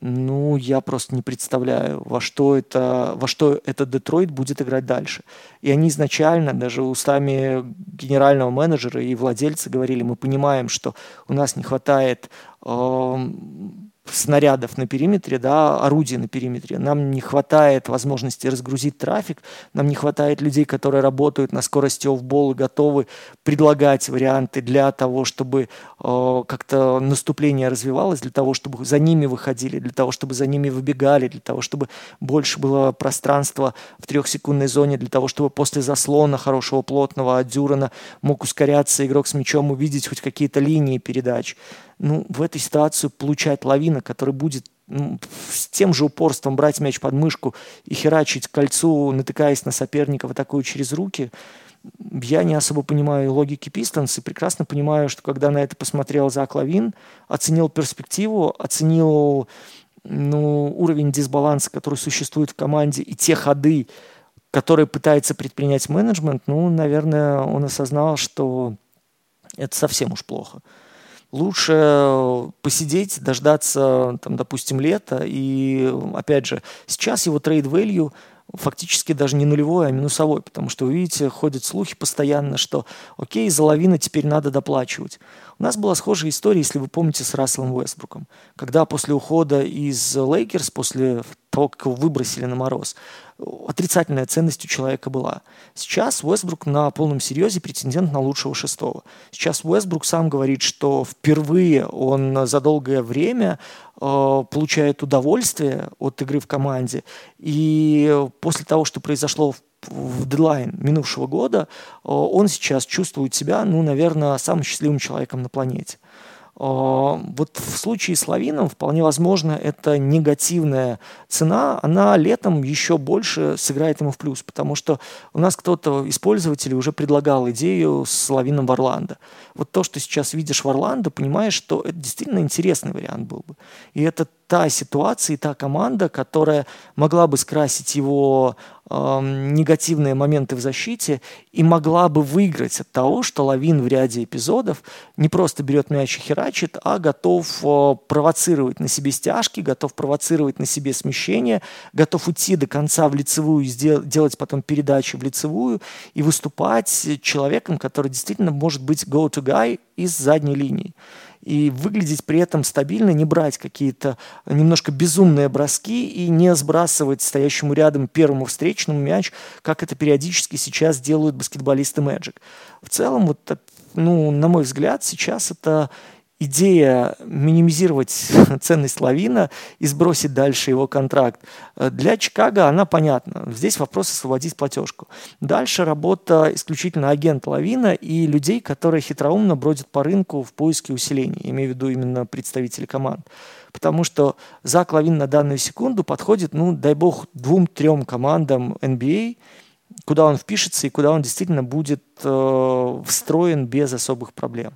Ну, я просто не представляю, во что это, во что этот Детройт будет играть дальше. И они изначально, даже устами генерального менеджера и владельца говорили, мы понимаем, что у нас не хватает э, снарядов на периметре, да, орудий на периметре. Нам не хватает возможности разгрузить трафик, нам не хватает людей, которые работают на скорости офбол и готовы предлагать варианты для того, чтобы э, как-то наступление развивалось, для того, чтобы за ними выходили, для того, чтобы за ними выбегали, для того, чтобы больше было пространства в трехсекундной зоне, для того, чтобы после заслона хорошего плотного от мог ускоряться игрок с мячом, увидеть хоть какие-то линии передач ну, в этой ситуации получает лавина, который будет ну, с тем же упорством брать мяч под мышку и херачить кольцу, натыкаясь на соперника, вот такую через руки, я не особо понимаю логики Пистонс и прекрасно понимаю, что когда на это посмотрел Зак Лавин, оценил перспективу, оценил ну, уровень дисбаланса, который существует в команде, и те ходы, которые пытается предпринять менеджмент, ну, наверное, он осознал, что это совсем уж плохо лучше посидеть, дождаться, там, допустим, лета. И, опять же, сейчас его trade value фактически даже не нулевой, а минусовой, потому что, вы видите, ходят слухи постоянно, что окей, за Лавина теперь надо доплачивать. У нас была схожая история, если вы помните, с Расселом Уэстбруком, когда после ухода из Лейкерс, после того, как его выбросили на мороз, отрицательная ценность у человека была. Сейчас Уэсбрук на полном серьезе претендент на лучшего шестого. Сейчас Уэсбрук сам говорит, что впервые он за долгое время э, получает удовольствие от игры в команде. И после того, что произошло в в дедлайн минувшего года, э, он сейчас чувствует себя, ну, наверное, самым счастливым человеком на планете. А, вот в случае с лавином вполне возможно эта негативная цена, она летом еще больше сыграет ему в плюс, потому что у нас кто-то из пользователей уже предлагал идею с лавином в Орландо. Вот то, что сейчас видишь в Орландо, понимаешь, что это действительно интересный вариант был бы. И это та ситуация и та команда, которая могла бы скрасить его э, негативные моменты в защите и могла бы выиграть от того, что Лавин в ряде эпизодов не просто берет мяч и херачит, а готов э, провоцировать на себе стяжки, готов провоцировать на себе смещение, готов идти до конца в лицевую, сдел- делать потом передачи в лицевую и выступать человеком, который действительно может быть go-to-guy из задней линии и выглядеть при этом стабильно, не брать какие-то немножко безумные броски и не сбрасывать стоящему рядом первому встречному мяч, как это периодически сейчас делают баскетболисты Magic. В целом, вот, ну, на мой взгляд, сейчас это идея минимизировать ценность Лавина и сбросить дальше его контракт, э, для Чикаго она понятна. Здесь вопрос освободить платежку. Дальше работа исключительно агента Лавина и людей, которые хитроумно бродят по рынку в поиске усиления. Имею в виду именно представителей команд. Потому что Зак Лавин на данную секунду подходит, ну, дай бог, двум-трем командам NBA, куда он впишется и куда он действительно будет э, встроен без особых проблем.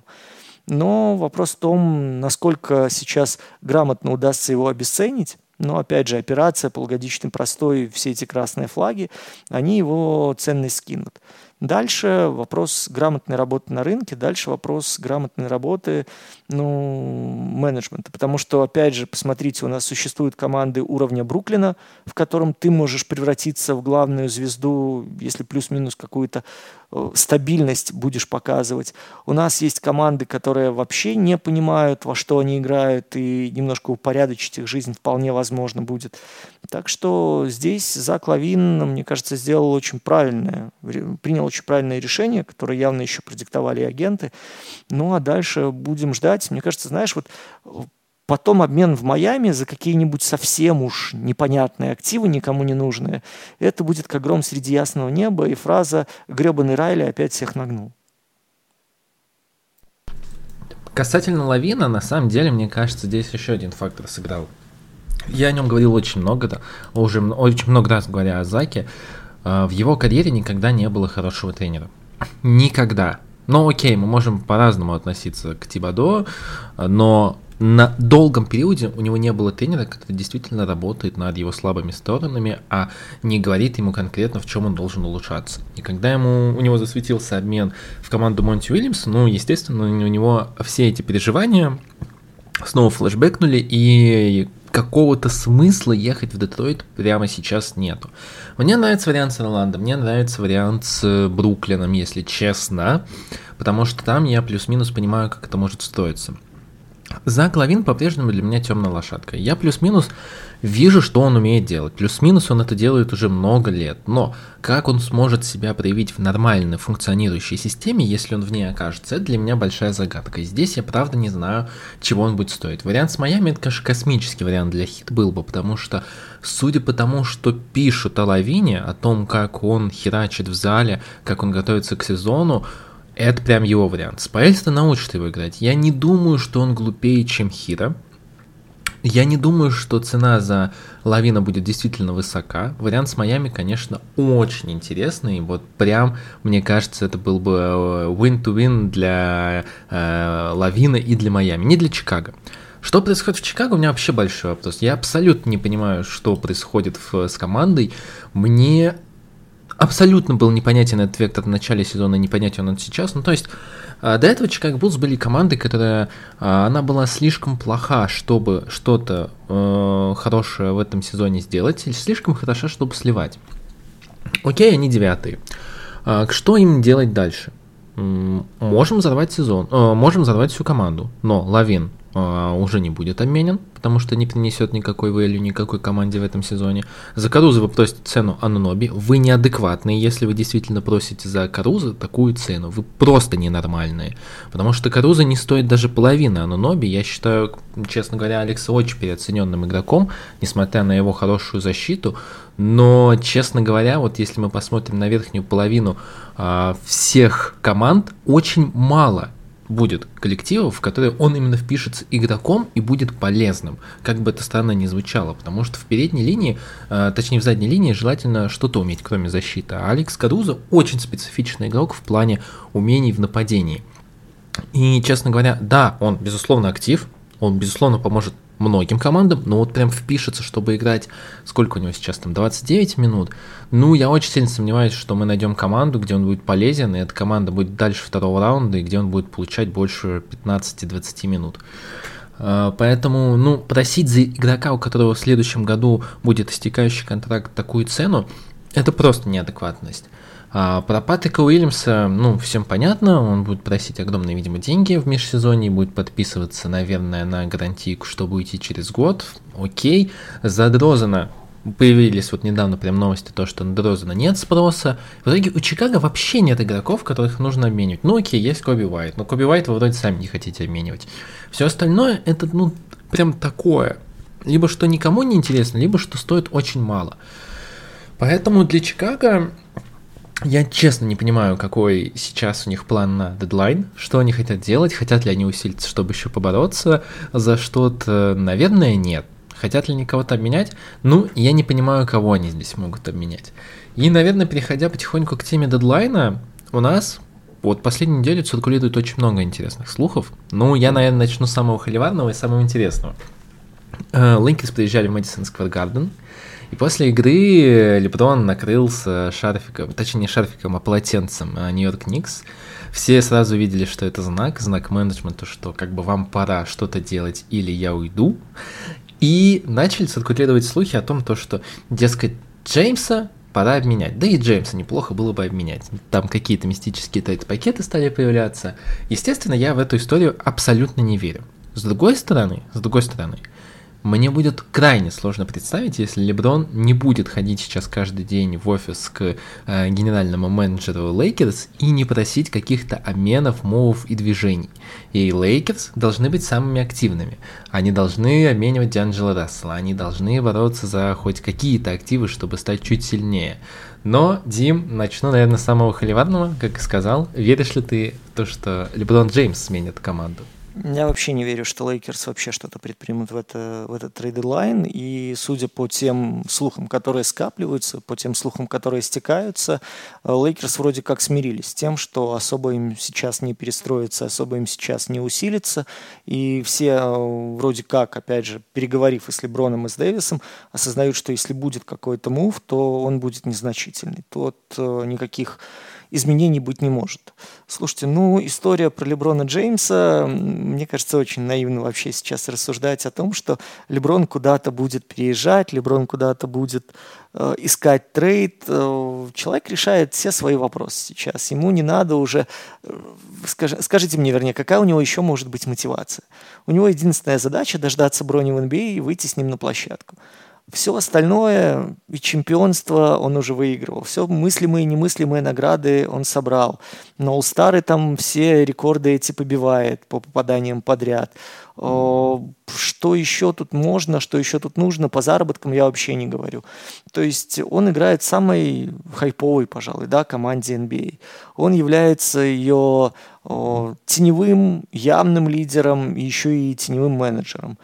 Но вопрос в том, насколько сейчас грамотно удастся его обесценить. Но опять же, операция, полугодичный простой, все эти красные флаги, они его ценность скинут. Дальше вопрос грамотной работы на рынке, дальше вопрос грамотной работы ну, менеджмента. Потому что, опять же, посмотрите, у нас существуют команды уровня Бруклина, в котором ты можешь превратиться в главную звезду, если плюс-минус какую-то э, стабильность будешь показывать. У нас есть команды, которые вообще не понимают, во что они играют, и немножко упорядочить их жизнь вполне возможно будет. Так что здесь Зак Лавин, мне кажется, сделал очень правильное, принял очень правильное решение, которое явно еще продиктовали агенты. Ну а дальше будем ждать. Мне кажется, знаешь, вот потом обмен в Майами за какие-нибудь совсем уж непонятные активы, никому не нужные, это будет как гром среди ясного неба, и фраза «гребаный Райли опять всех нагнул». Касательно Лавина, на самом деле, мне кажется, здесь еще один фактор сыграл. Я о нем говорил очень много, да, уже очень много раз говоря о Заке. А, в его карьере никогда не было хорошего тренера. Никогда. Ну окей, мы можем по-разному относиться к Тибадо, но на долгом периоде у него не было тренера, который действительно работает над его слабыми сторонами, а не говорит ему конкретно, в чем он должен улучшаться. И когда ему, у него засветился обмен в команду Монти Уильямса, ну, естественно, у него все эти переживания снова флешбэкнули, и какого-то смысла ехать в Детройт прямо сейчас нету. Мне нравится вариант с Орландо, мне нравится вариант с Бруклином, если честно, потому что там я плюс-минус понимаю, как это может строиться. Зак Лавин по-прежнему для меня темная лошадка. Я плюс-минус вижу, что он умеет делать. Плюс-минус он это делает уже много лет. Но как он сможет себя проявить в нормальной функционирующей системе, если он в ней окажется, это для меня большая загадка. И здесь я правда не знаю, чего он будет стоить. Вариант с Майами, это, конечно, космический вариант для хит был бы, потому что, судя по тому, что пишут о Лавине, о том, как он херачит в зале, как он готовится к сезону, это прям его вариант. Спайс-то научит его играть. Я не думаю, что он глупее, чем Хира. Я не думаю, что цена за Лавина будет действительно высока. Вариант с Майами, конечно, очень интересный. Вот прям, мне кажется, это был бы э, win-to-win для э, Лавина и для Майами, не для Чикаго. Что происходит в Чикаго, у меня вообще большой вопрос. Я абсолютно не понимаю, что происходит в, с командой. Мне абсолютно был непонятен этот вектор в начале сезона, непонятен он сейчас. Ну, то есть, а, до этого Чикаго Буллс были команды, которая, а, она была слишком плоха, чтобы что-то э, хорошее в этом сезоне сделать, или слишком хороша, чтобы сливать. Окей, они девятые. А, что им делать дальше? Можем взорвать сезон, э, можем взорвать всю команду, но Лавин уже не будет обменен, потому что не принесет никакой value никакой команде в этом сезоне. За Каруза вы просите цену Ануноби. Вы неадекватные, если вы действительно просите за Каруза такую цену. Вы просто ненормальные. Потому что Каруза не стоит даже половины Ануноби. Я считаю, честно говоря, Алекса очень переоцененным игроком, несмотря на его хорошую защиту. Но, честно говоря, вот если мы посмотрим на верхнюю половину а, всех команд, очень мало будет коллективов, в которые он именно впишется игроком и будет полезным, как бы это странно ни звучало, потому что в передней линии, э, точнее в задней линии желательно что-то уметь, кроме защиты. А Алекс Карузо очень специфичный игрок в плане умений в нападении. И, честно говоря, да, он, безусловно, актив, он, безусловно, поможет многим командам, но вот прям впишется, чтобы играть, сколько у него сейчас там, 29 минут. Ну, я очень сильно сомневаюсь, что мы найдем команду, где он будет полезен, и эта команда будет дальше второго раунда, и где он будет получать больше 15-20 минут. А, поэтому, ну, просить за игрока, у которого в следующем году будет истекающий контракт, такую цену, это просто неадекватность. А про Патрика Уильямса, ну, всем понятно, он будет просить огромные, видимо, деньги в межсезонье, будет подписываться, наверное, на гарантийку, чтобы уйти через год, окей. За Дрозена появились вот недавно прям новости, то, что на Дрозена нет спроса. В итоге у Чикаго вообще нет игроков, которых нужно обменивать. Ну окей, есть Коби Уайт, но Коби Уайт вы вроде сами не хотите обменивать. Все остальное это, ну, прям такое. Либо что никому не интересно, либо что стоит очень мало. Поэтому для Чикаго я честно не понимаю, какой сейчас у них план на дедлайн, что они хотят делать, хотят ли они усилиться, чтобы еще побороться за что-то, наверное, нет. Хотят ли они кого-то обменять? Ну, я не понимаю, кого они здесь могут обменять. И, наверное, переходя потихоньку к теме дедлайна, у нас вот последнюю неделю циркулирует очень много интересных слухов. Ну, я, наверное, начну с самого холиварного и самого интересного. Лейкерс приезжали в Мэдисон Сквер Гарден, И после игры Леброн накрылся шарфиком, точнее не шарфиком, а полотенцем Нью-Йорк Никс. Все сразу видели, что это знак, знак менеджмента, что как бы вам пора что-то делать или я уйду. И начали циркулировать слухи о том, то, что, дескать, Джеймса пора обменять. Да и Джеймса неплохо было бы обменять. Там какие-то мистические трейд-пакеты стали появляться. Естественно, я в эту историю абсолютно не верю. С другой стороны, с другой стороны, мне будет крайне сложно представить, если Леброн не будет ходить сейчас каждый день в офис к э, генеральному менеджеру Лейкерс и не просить каких-то обменов, мувов и движений. И Лейкерс должны быть самыми активными. Они должны обменивать Дианджело Рассела, они должны бороться за хоть какие-то активы, чтобы стать чуть сильнее. Но, Дим, начну, наверное, с самого холиварного, как и сказал. Веришь ли ты в то, что Леброн Джеймс сменит команду? Я вообще не верю, что Лейкерс вообще что-то предпримут в, это, в этот трейд-лайн. И судя по тем слухам, которые скапливаются, по тем слухам, которые стекаются, Лейкерс вроде как смирились с тем, что особо им сейчас не перестроится, особо им сейчас не усилится. И все э, вроде как, опять же, переговорив и с Леброном, и с Дэвисом, осознают, что если будет какой-то move, то он будет незначительный. Тот э, никаких изменений быть не может. Слушайте, ну, история про Леброна Джеймса, мне кажется, очень наивно вообще сейчас рассуждать о том, что Леброн куда-то будет переезжать, Леброн куда-то будет э, искать трейд. Э, человек решает все свои вопросы сейчас. Ему не надо уже... Э, скажи, скажите мне, вернее, какая у него еще может быть мотивация? У него единственная задача дождаться брони в NBA и выйти с ним на площадку. Все остальное, и чемпионство он уже выигрывал. Все мыслимые и немыслимые награды он собрал. Но All-Star там все рекорды эти побивает по попаданиям подряд. Что еще тут можно, что еще тут нужно, по заработкам я вообще не говорю. То есть он играет самой хайповой, пожалуй, да, команде NBA. Он является ее теневым, явным лидером, еще и теневым менеджером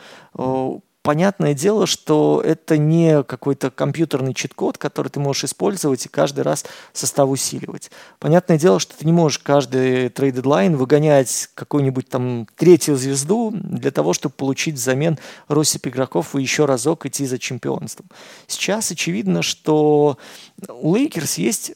понятное дело, что это не какой-то компьютерный чит-код, который ты можешь использовать и каждый раз состав усиливать. Понятное дело, что ты не можешь каждый трейд-дедлайн выгонять какую-нибудь там третью звезду для того, чтобы получить взамен россыпь игроков и еще разок идти за чемпионством. Сейчас очевидно, что у Лейкерс есть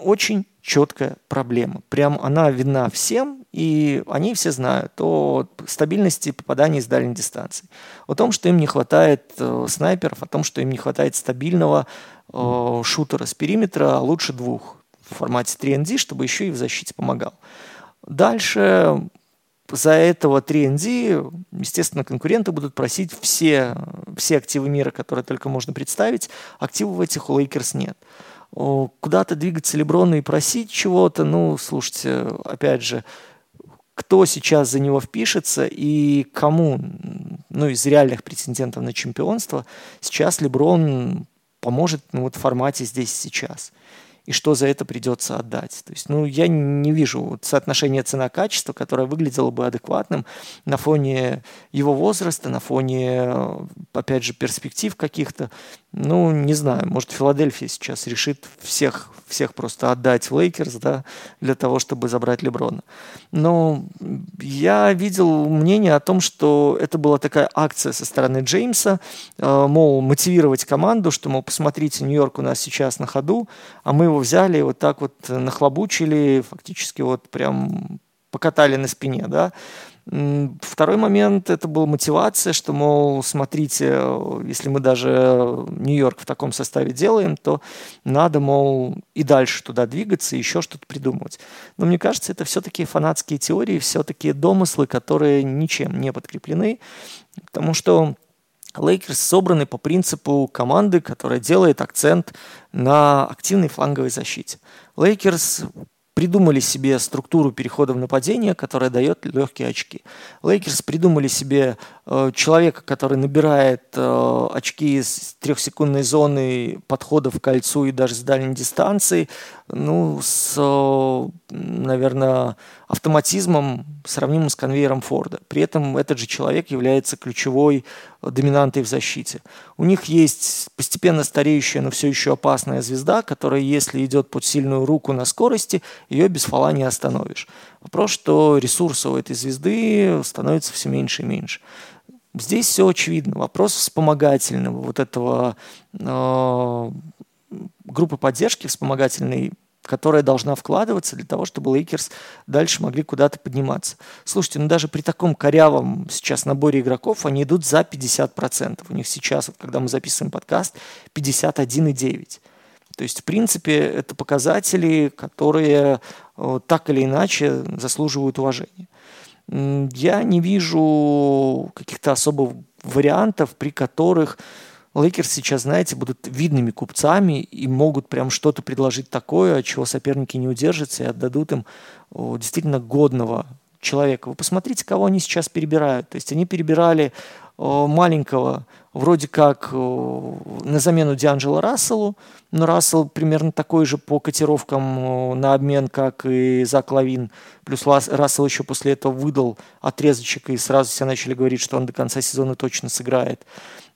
очень четкая проблема. Прям она видна всем, и они все знают о стабильности попаданий с дальней дистанции, о том, что им не хватает э, снайперов, о том, что им не хватает стабильного э, шутера с периметра, а лучше двух в формате 3ND, чтобы еще и в защите помогал. Дальше за этого 3ND, естественно, конкуренты будут просить все, все активы мира, которые только можно представить. Активов этих у Lakers нет куда-то двигаться Леброну и просить чего-то, ну, слушайте, опять же, кто сейчас за него впишется и кому, ну, из реальных претендентов на чемпионство, сейчас Леброн поможет ну, вот в формате здесь сейчас и что за это придется отдать. То есть, ну, я не вижу вот соотношения цена-качество, которое выглядело бы адекватным на фоне его возраста, на фоне, опять же, перспектив каких-то. Ну, не знаю, может, Филадельфия сейчас решит всех, всех просто отдать в Лейкерс, да, для того, чтобы забрать Леброна. Но я видел мнение о том, что это была такая акция со стороны Джеймса, э, мол, мотивировать команду, что, мол, посмотрите, Нью-Йорк у нас сейчас на ходу, а мы его взяли, вот так вот нахлобучили, фактически вот прям покатали на спине, да. Второй момент – это была мотивация, что, мол, смотрите, если мы даже Нью-Йорк в таком составе делаем, то надо, мол, и дальше туда двигаться, и еще что-то придумывать. Но мне кажется, это все-таки фанатские теории, все-таки домыслы, которые ничем не подкреплены, потому что Лейкерс собраны по принципу команды, которая делает акцент на активной фланговой защите. Лейкерс придумали себе структуру перехода в нападение, которая дает легкие очки. Лейкерс придумали себе э, человека, который набирает э, очки из трехсекундной зоны подхода в кольцу и даже с дальней дистанции, ну, с, э, наверное, автоматизмом, сравнимым с конвейером Форда. При этом этот же человек является ключевой доминантой в защите. У них есть постепенно стареющая, но все еще опасная звезда, которая, если идет под сильную руку на скорости, ее без фола не остановишь. Вопрос, что ресурсов этой звезды становится все меньше и меньше. Здесь все очевидно. Вопрос вспомогательного вот этого э, группы поддержки вспомогательной которая должна вкладываться для того, чтобы Лейкерс дальше могли куда-то подниматься. Слушайте, ну даже при таком корявом сейчас наборе игроков они идут за 50%. У них сейчас, вот, когда мы записываем подкаст, 51,9%. То есть, в принципе, это показатели, которые э, так или иначе заслуживают уважения. Я не вижу каких-то особых вариантов, при которых Лейкерс сейчас, знаете, будут видными купцами и могут прям что-то предложить такое, от чего соперники не удержатся и отдадут им действительно годного человека. Вы посмотрите, кого они сейчас перебирают. То есть они перебирали маленького, вроде как на замену Дианджело Расселу, но Рассел примерно такой же по котировкам на обмен, как и Зак Лавин. Плюс Рассел еще после этого выдал отрезочек, и сразу все начали говорить, что он до конца сезона точно сыграет.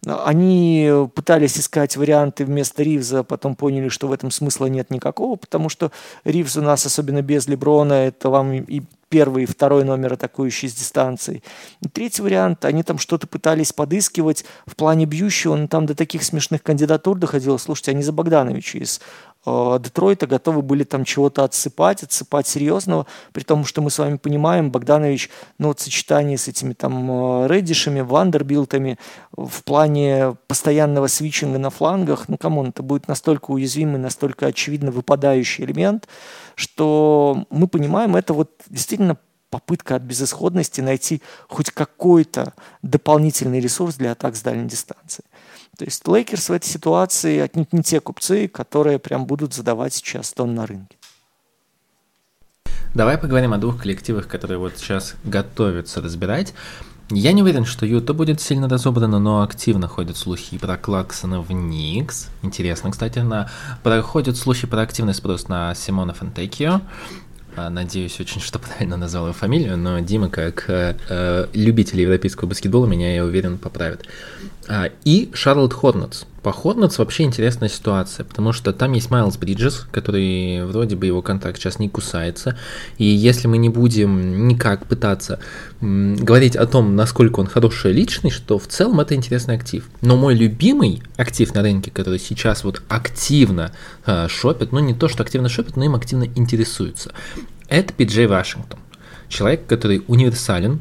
Они пытались искать варианты вместо Ривза, потом поняли, что в этом смысла нет никакого, потому что Ривз у нас, особенно без Леброна, это вам и первый и второй номер атакующий с дистанции. И третий вариант, они там что-то пытались подыскивать в плане бьющего, но там до таких смешных кандидатур доходило. Слушайте, они за Богдановича из Детройта готовы были там чего-то отсыпать, отсыпать серьезного, при том, что мы с вами понимаем, Богданович, ну вот сочетание с этими там э, Реддишами, Вандербилтами в плане постоянного свитчинга на флангах, ну come on, это будет настолько уязвимый, настолько очевидно выпадающий элемент, что мы понимаем, это вот действительно попытка от безысходности найти хоть какой-то дополнительный ресурс для атак с дальней дистанции. То есть Лейкерс в этой ситуации отнюдь не те купцы, которые прям будут задавать сейчас тон на рынке. Давай поговорим о двух коллективах, которые вот сейчас готовятся разбирать. Я не уверен, что Юта будет сильно разобрана, но активно ходят слухи про Клаксона в Никс. Интересно, кстати, на... проходят слухи про активный спрос на Симона Фонтекио. А, надеюсь очень, что правильно назвал его фамилию, но Дима, как э, э, любитель европейского баскетбола, меня, я уверен, поправит. А, и Шарлотт Хорнетс. По Хорнетс вообще интересная ситуация, потому что там есть Майлз Бриджес, который вроде бы его контракт сейчас не кусается, и если мы не будем никак пытаться говорить о том, насколько он хорошая личность, то в целом это интересный актив. Но мой любимый актив на рынке, который сейчас вот активно э, шопит, ну не то, что активно шопит, но им активно интересуется, это Пиджей Вашингтон. Человек, который универсален,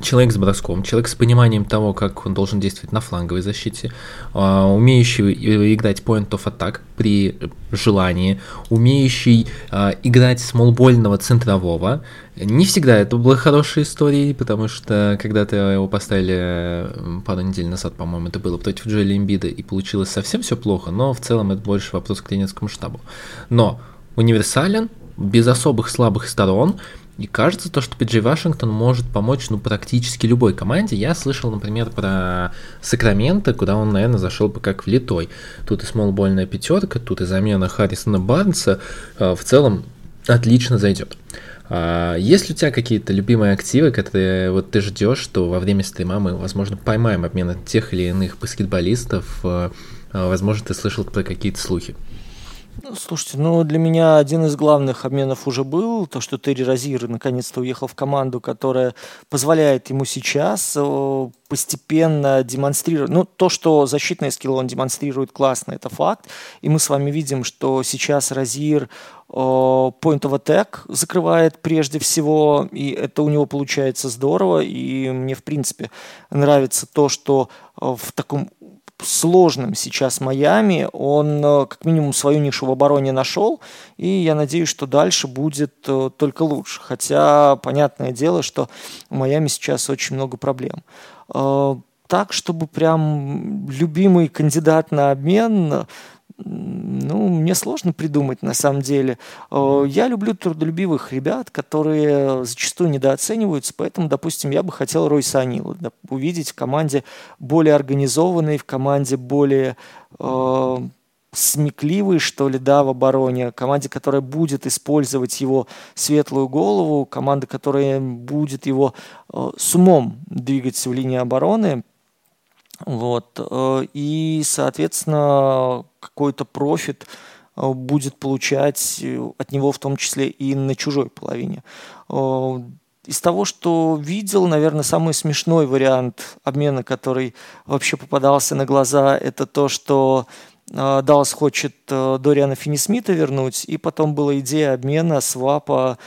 человек с броском, человек с пониманием того, как он должен действовать на фланговой защите, а, умеющий играть point of attack при желании, умеющий а, играть смолбольного центрового. Не всегда это была хорошая история, потому что когда-то его поставили пару недель назад, по-моему, это было против Джоэля Эмбида, и получилось совсем все плохо, но в целом это больше вопрос к тренерскому штабу. Но универсален, без особых слабых сторон, и кажется то, что Пиджей Вашингтон может помочь ну, практически любой команде. Я слышал, например, про Сакраменто, куда он, наверное, зашел бы как влитой. Тут и смолбольная пятерка, тут и замена Харрисона Барнса. А, в целом отлично зайдет. А, есть ли у тебя какие-то любимые активы, которые вот ты ждешь, что во время стрима мы, возможно, поймаем обмен от тех или иных баскетболистов? А, возможно, ты слышал про какие-то слухи. Ну, слушайте, ну для меня один из главных обменов уже был, то, что Терри Розир наконец-то уехал в команду, которая позволяет ему сейчас постепенно демонстрировать, ну то, что защитные скиллы он демонстрирует классно, это факт, и мы с вами видим, что сейчас Розир Point of Attack закрывает прежде всего, и это у него получается здорово, и мне в принципе нравится то, что в таком сложным сейчас Майами. Он э, как минимум свою нишу в обороне нашел, и я надеюсь, что дальше будет э, только лучше. Хотя понятное дело, что у Майами сейчас очень много проблем. Э, так, чтобы прям любимый кандидат на обмен, ну, мне сложно придумать на самом деле. Э, я люблю трудолюбивых ребят, которые зачастую недооцениваются, поэтому, допустим, я бы хотел Ройса Анила увидеть в команде более организованной, в команде более э, смекливый, что ли, да, в обороне, команде, которая будет использовать его светлую голову, команда, которая будет его э, с умом двигать в линии обороны, вот. Э, и, соответственно, какой-то профит э, будет получать э, от него в том числе и на чужой половине. из того, что видел, наверное, самый смешной вариант обмена, который вообще попадался на глаза, это то, что э, Даллас хочет э, Дориана Финни-Смита вернуть, и потом была идея обмена свапа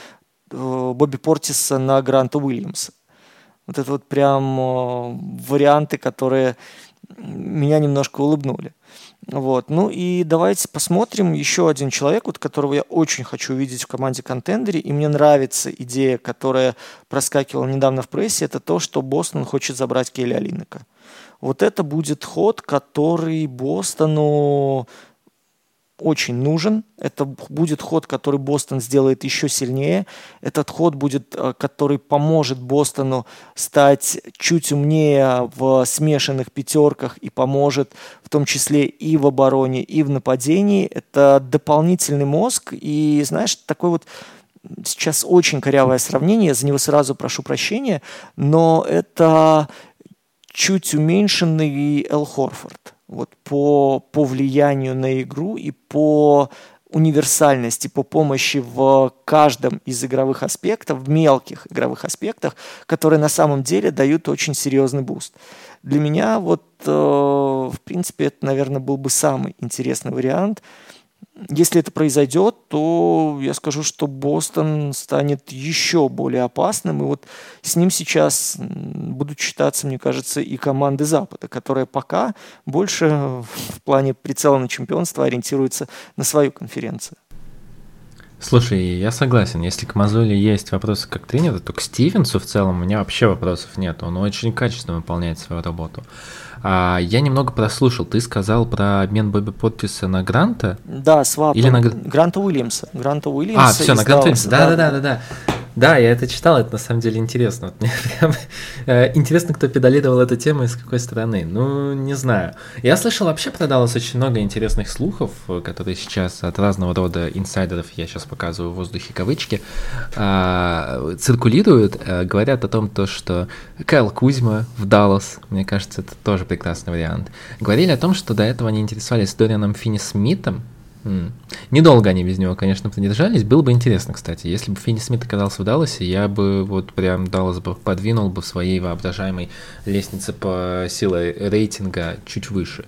э, Бобби Портиса на Гранта Уильямса. Вот это вот прям варианты, которые меня немножко улыбнули. Вот. Ну и давайте посмотрим. Еще один человек, вот, которого я очень хочу увидеть в команде контендере, и мне нравится идея, которая проскакивала недавно в прессе, это то, что Бостон хочет забрать Келли Алинека. Вот это будет ход, который Бостону очень нужен. Это будет ход, который Бостон сделает еще сильнее. Этот ход будет, э, который поможет Бостону стать чуть умнее в смешанных пятерках и поможет в том числе и в обороне, и в нападении. Это дополнительный мозг. И, знаешь, такой вот сейчас очень корявое сравнение, за него сразу прошу прощения, но это чуть уменьшенный Эл Хорфорд вот по, по влиянию на игру и по универсальности, по помощи в каждом из игровых аспектов, в мелких игровых аспектах, которые на самом деле дают очень серьезный буст. Для меня вот, э, в принципе, это, наверное, был бы самый интересный вариант – если это произойдет, то я скажу, что Бостон станет еще более опасным. И вот с ним сейчас будут считаться, мне кажется, и команды Запада, которые пока больше в плане прицела на чемпионство ориентируются на свою конференцию. Слушай, я согласен. Если к Мазоле есть вопросы как тренера, то к Стивенсу в целом у меня вообще вопросов нет. Он очень качественно выполняет свою работу. А, я немного прослушал. Ты сказал про обмен Бобби Подписа на Гранта? Да, свап. Или на Гранта Уильямса. Гранта Уильямса. А, все, на Гранта Уильямса. Да, да, да, да, да. Да, я это читал, это на самом деле интересно. Вот мне прям, э, интересно, кто педалировал эту тему и с какой стороны. Ну, не знаю. Я слышал, вообще продалось очень много интересных слухов, которые сейчас от разного рода инсайдеров, я сейчас показываю в воздухе кавычки, э, циркулируют, э, говорят о том, то, что Кайл Кузьма в Даллас, мне кажется, это тоже прекрасный вариант. Говорили о том, что до этого они интересовались Дорианом Финни Смитом, Mm. Недолго они без него, конечно, продержались. Было бы интересно, кстати. Если бы Финни Смит оказался в Далласе, я бы вот прям Даллас бы подвинул бы в своей воображаемой лестнице по силе рейтинга чуть выше.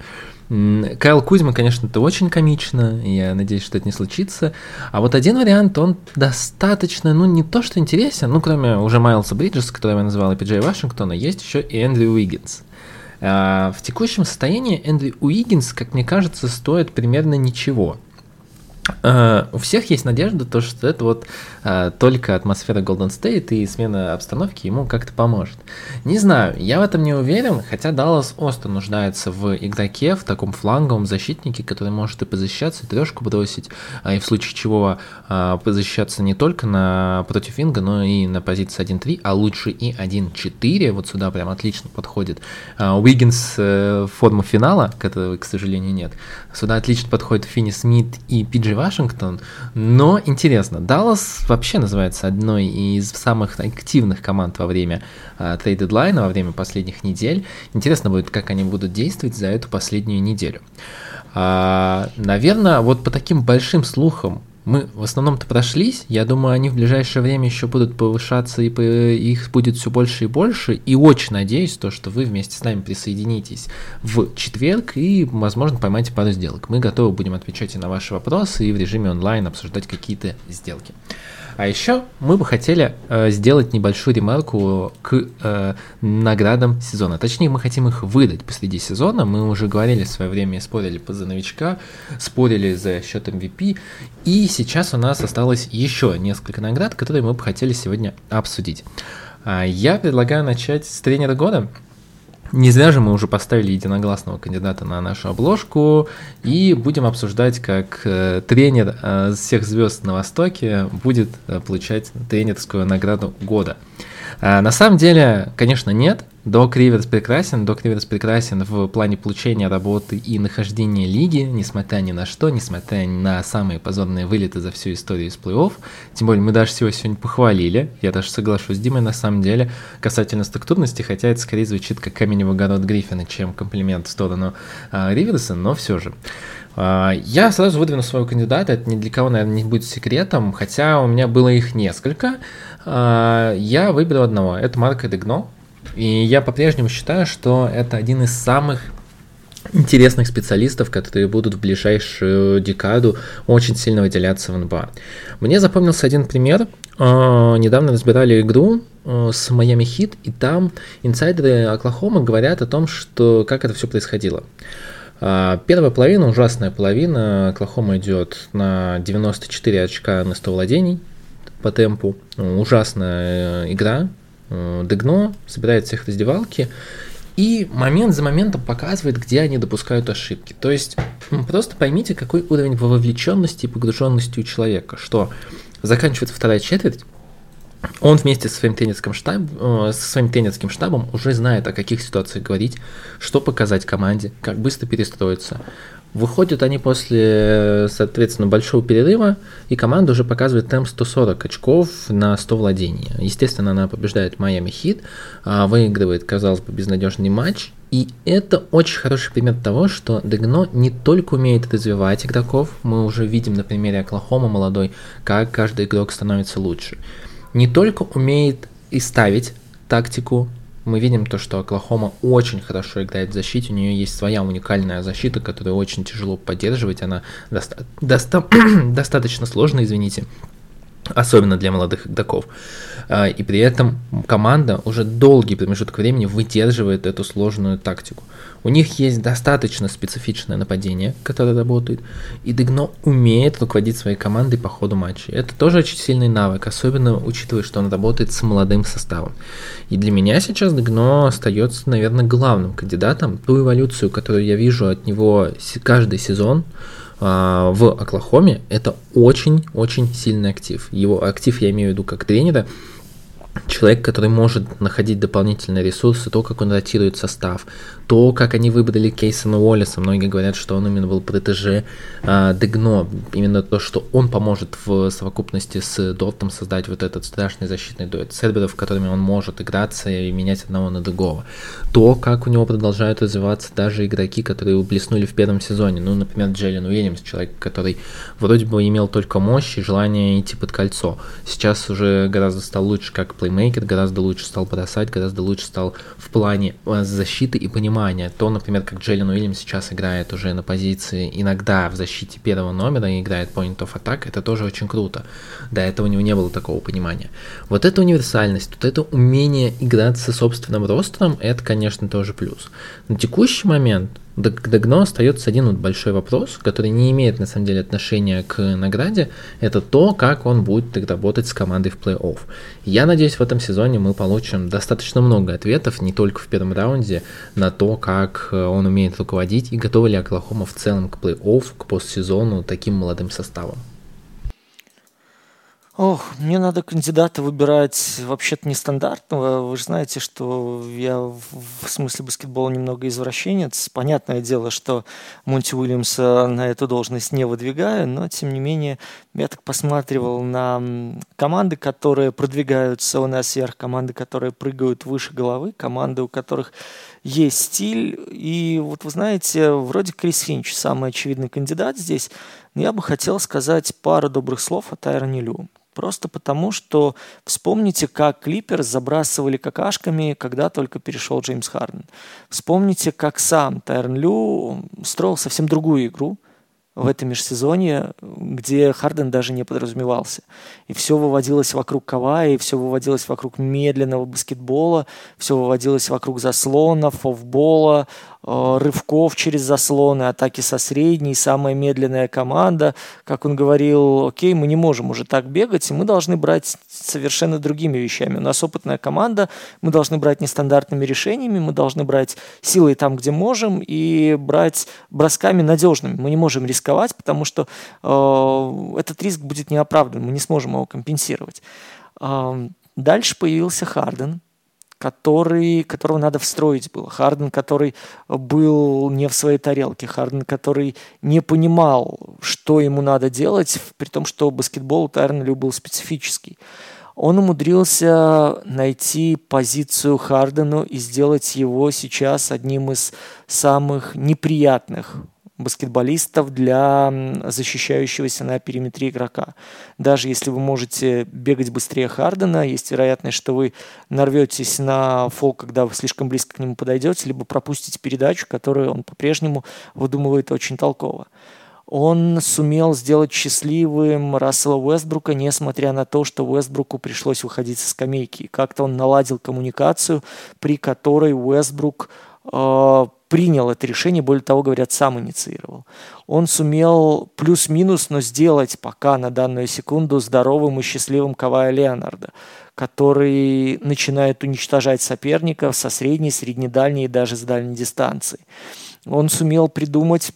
Кайл Кузьма, конечно, это очень комично, я надеюсь, что это не случится. А вот один вариант, он достаточно, ну, не то что интересен, ну, кроме уже Майлса Бриджеса, которого я называл, и Пиджей Вашингтона, есть еще и Эндрю Уиггинс. А, в текущем состоянии Эндрю Уиггинс, как мне кажется, стоит примерно ничего. Uh, у всех есть надежда, то, что это вот uh, только атмосфера Golden State и смена обстановки ему как-то поможет. Не знаю, я в этом не уверен, хотя Даллас остро нуждается в игроке, в таком фланговом защитнике, который может и позащищаться, и трешку бросить, uh, и в случае чего позащищаться не только на против Инга, но и на позиции 1-3, а лучше и 1-4, вот сюда прям отлично подходит. Уиггинс э, форму финала, которого, к сожалению, нет, сюда отлично подходит Финни Смит и Пиджи Вашингтон, но интересно, Даллас вообще называется одной из самых активных команд во время э, трейд-дедлайна, во время последних недель. Интересно будет, как они будут действовать за эту последнюю неделю. А, наверное, вот по таким большим слухам мы в основном-то прошлись. Я думаю, они в ближайшее время еще будут повышаться, и их будет все больше и больше. И очень надеюсь, то, что вы вместе с нами присоединитесь в четверг и, возможно, поймаете пару сделок. Мы готовы будем отвечать и на ваши вопросы, и в режиме онлайн обсуждать какие-то сделки. А еще мы бы хотели э, сделать небольшую ремарку к э, наградам сезона. Точнее, мы хотим их выдать посреди сезона. Мы уже говорили в свое время, спорили за новичка, спорили за счет MVP. И сейчас у нас осталось еще несколько наград, которые мы бы хотели сегодня обсудить. А я предлагаю начать с тренера года. Не зря же мы уже поставили единогласного кандидата на нашу обложку и будем обсуждать, как э, тренер э, всех звезд на Востоке будет э, получать тренерскую награду года. На самом деле, конечно, нет. Док Риверс прекрасен. Док Риверс прекрасен в плане получения работы и нахождения лиги, несмотря ни на что, несмотря на самые позорные вылеты за всю историю из плей-офф. Тем более, мы даже всего сегодня похвалили. Я даже соглашусь с Димой, на самом деле, касательно структурности, хотя это скорее звучит как камень в огород Гриффина, чем комплимент в сторону а, Риверса, но все же. А, я сразу выдвину своего кандидата, это ни для кого, наверное, не будет секретом, хотя у меня было их несколько. А, я выберу одного. Это Марко Дегно. И я по-прежнему считаю, что это один из самых интересных специалистов, которые будут в ближайшую декаду очень сильно выделяться в НБА. Мне запомнился один пример. А, недавно разбирали игру а, с Майами Хит, и там инсайдеры Оклахомы говорят о том, что как это все происходило. Первая половина, ужасная половина, Оклахома идет на 94 очка на 100 владений, по темпу. Ужасная э, игра. Э, Дегно собирает всех раздевалки и момент за моментом показывает, где они допускают ошибки. То есть просто поймите, какой уровень вовлеченности и погруженности у человека, что заканчивается вторая четверть, он вместе со своим тренерским, штаб, э, со своим тренерским штабом уже знает, о каких ситуациях говорить, что показать команде, как быстро перестроиться. Выходят они после, соответственно, большого перерыва, и команда уже показывает темп 140 очков на 100 владений. Естественно, она побеждает Майами Хит, а выигрывает, казалось бы, безнадежный матч. И это очень хороший пример того, что Дегно не только умеет развивать игроков, мы уже видим на примере Оклахома молодой, как каждый игрок становится лучше. Не только умеет и ставить тактику, мы видим то, что Оклахома очень хорошо играет в защите, у нее есть своя уникальная защита, которую очень тяжело поддерживать, она доста- доста- достаточно сложная, извините, особенно для молодых игроков. А, и при этом команда уже долгий промежуток времени выдерживает эту сложную тактику. У них есть достаточно специфичное нападение, которое работает, и Дегно умеет руководить своей командой по ходу матча. Это тоже очень сильный навык, особенно учитывая, что он работает с молодым составом. И для меня сейчас Дегно остается, наверное, главным кандидатом. Ту эволюцию, которую я вижу от него каждый сезон, а, в Оклахоме, это очень-очень сильный актив. Его актив я имею в виду как тренера, человек, который может находить дополнительные ресурсы, то, как он ротирует состав, то, как они выбрали Кейсона Уоллеса. Многие говорят, что он именно был протеже э, Дегно. Именно то, что он поможет в совокупности с Дортом создать вот этот страшный защитный дуэт серверов, которыми он может играться и менять одного на другого. То, как у него продолжают развиваться даже игроки, которые блеснули в первом сезоне. Ну, например, Джеллен Уильямс, человек, который вроде бы имел только мощь и желание идти под кольцо. Сейчас уже гораздо стал лучше как плеймейкер, гораздо лучше стал бросать, гораздо лучше стал в плане э, защиты и понимания. То, например, как Джейлен Уильям сейчас играет уже на позиции иногда в защите первого номера и играет point of attack, это тоже очень круто. До этого у него не было такого понимания. Вот эта универсальность, вот это умение играть со собственным ростером, это, конечно, тоже плюс. На текущий момент к Дагно остается один вот большой вопрос, который не имеет на самом деле отношения к награде, это то, как он будет работать с командой в плей-офф. Я надеюсь, в этом сезоне мы получим достаточно много ответов, не только в первом раунде, на то, как э, он умеет руководить и готова ли Оклахома в целом к плей-офф, к постсезону таким молодым составом. Ох, мне надо кандидата выбирать вообще-то нестандартного. Вы же знаете, что я в смысле баскетбола немного извращенец. Понятное дело, что Монти Уильямса на эту должность не выдвигаю, но тем не менее я так посматривал на команды, которые продвигаются у нас вверх, команды, которые прыгают выше головы, команды, у которых есть стиль. И вот вы знаете, вроде Крис Финч самый очевидный кандидат здесь, но я бы хотел сказать пару добрых слов о Тайроне Лю. Просто потому, что вспомните, как Клипер забрасывали какашками, когда только перешел Джеймс Харден. Вспомните, как сам Тайрон Лю строил совсем другую игру в этом межсезонье, где Харден даже не подразумевался. И все выводилось вокруг Кавая, и все выводилось вокруг медленного баскетбола, все выводилось вокруг заслонов, оффбола, Э, рывков через заслоны, атаки со средней, самая медленная команда. Как он говорил, окей, мы не можем уже так бегать, и мы должны брать совершенно другими вещами. У нас опытная команда, мы должны брать нестандартными решениями, мы должны брать силой там, где можем, и брать бросками надежными. Мы не можем рисковать, потому что э, этот риск будет неоправдан, мы не сможем его компенсировать. Э, дальше появился Харден, который, которого надо встроить было. Харден, который был не в своей тарелке. Харден, который не понимал, что ему надо делать, при том, что баскетбол у Тайрона был специфический. Он умудрился найти позицию Хардену и сделать его сейчас одним из самых неприятных баскетболистов для защищающегося на периметре игрока. Даже если вы можете бегать быстрее Хардена, есть вероятность, что вы нарветесь на фол, когда вы слишком близко к нему подойдете, либо пропустите передачу, которую он по-прежнему выдумывает очень толково. Он сумел сделать счастливым Рассела Уэстбрука, несмотря на то, что Уэстбруку пришлось выходить со скамейки. Как-то он наладил коммуникацию, при которой Уэстбрук э, принял это решение, более того, говорят, сам инициировал. Он сумел плюс-минус, но сделать пока на данную секунду здоровым и счастливым Кавая Леонарда, который начинает уничтожать соперников со средней, среднедальней и даже с дальней дистанции. Он сумел придумать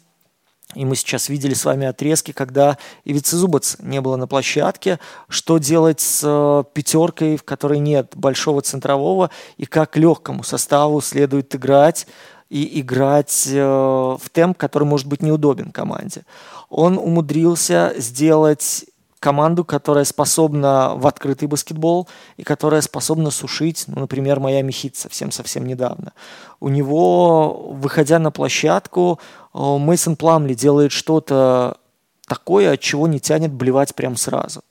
и мы сейчас видели с вами отрезки, когда Ивицы Зубац не было на площадке, что делать с э, пятеркой, в которой нет большого центрового, и как легкому составу следует играть, и играть э, в темп, который может быть неудобен команде. Он умудрился сделать команду, которая способна в открытый баскетбол и которая способна сушить, ну, например, Майами Хит совсем-совсем недавно. У него, выходя на площадку, э, Мейсон Пламли делает что-то такое, от чего не тянет блевать прям сразу.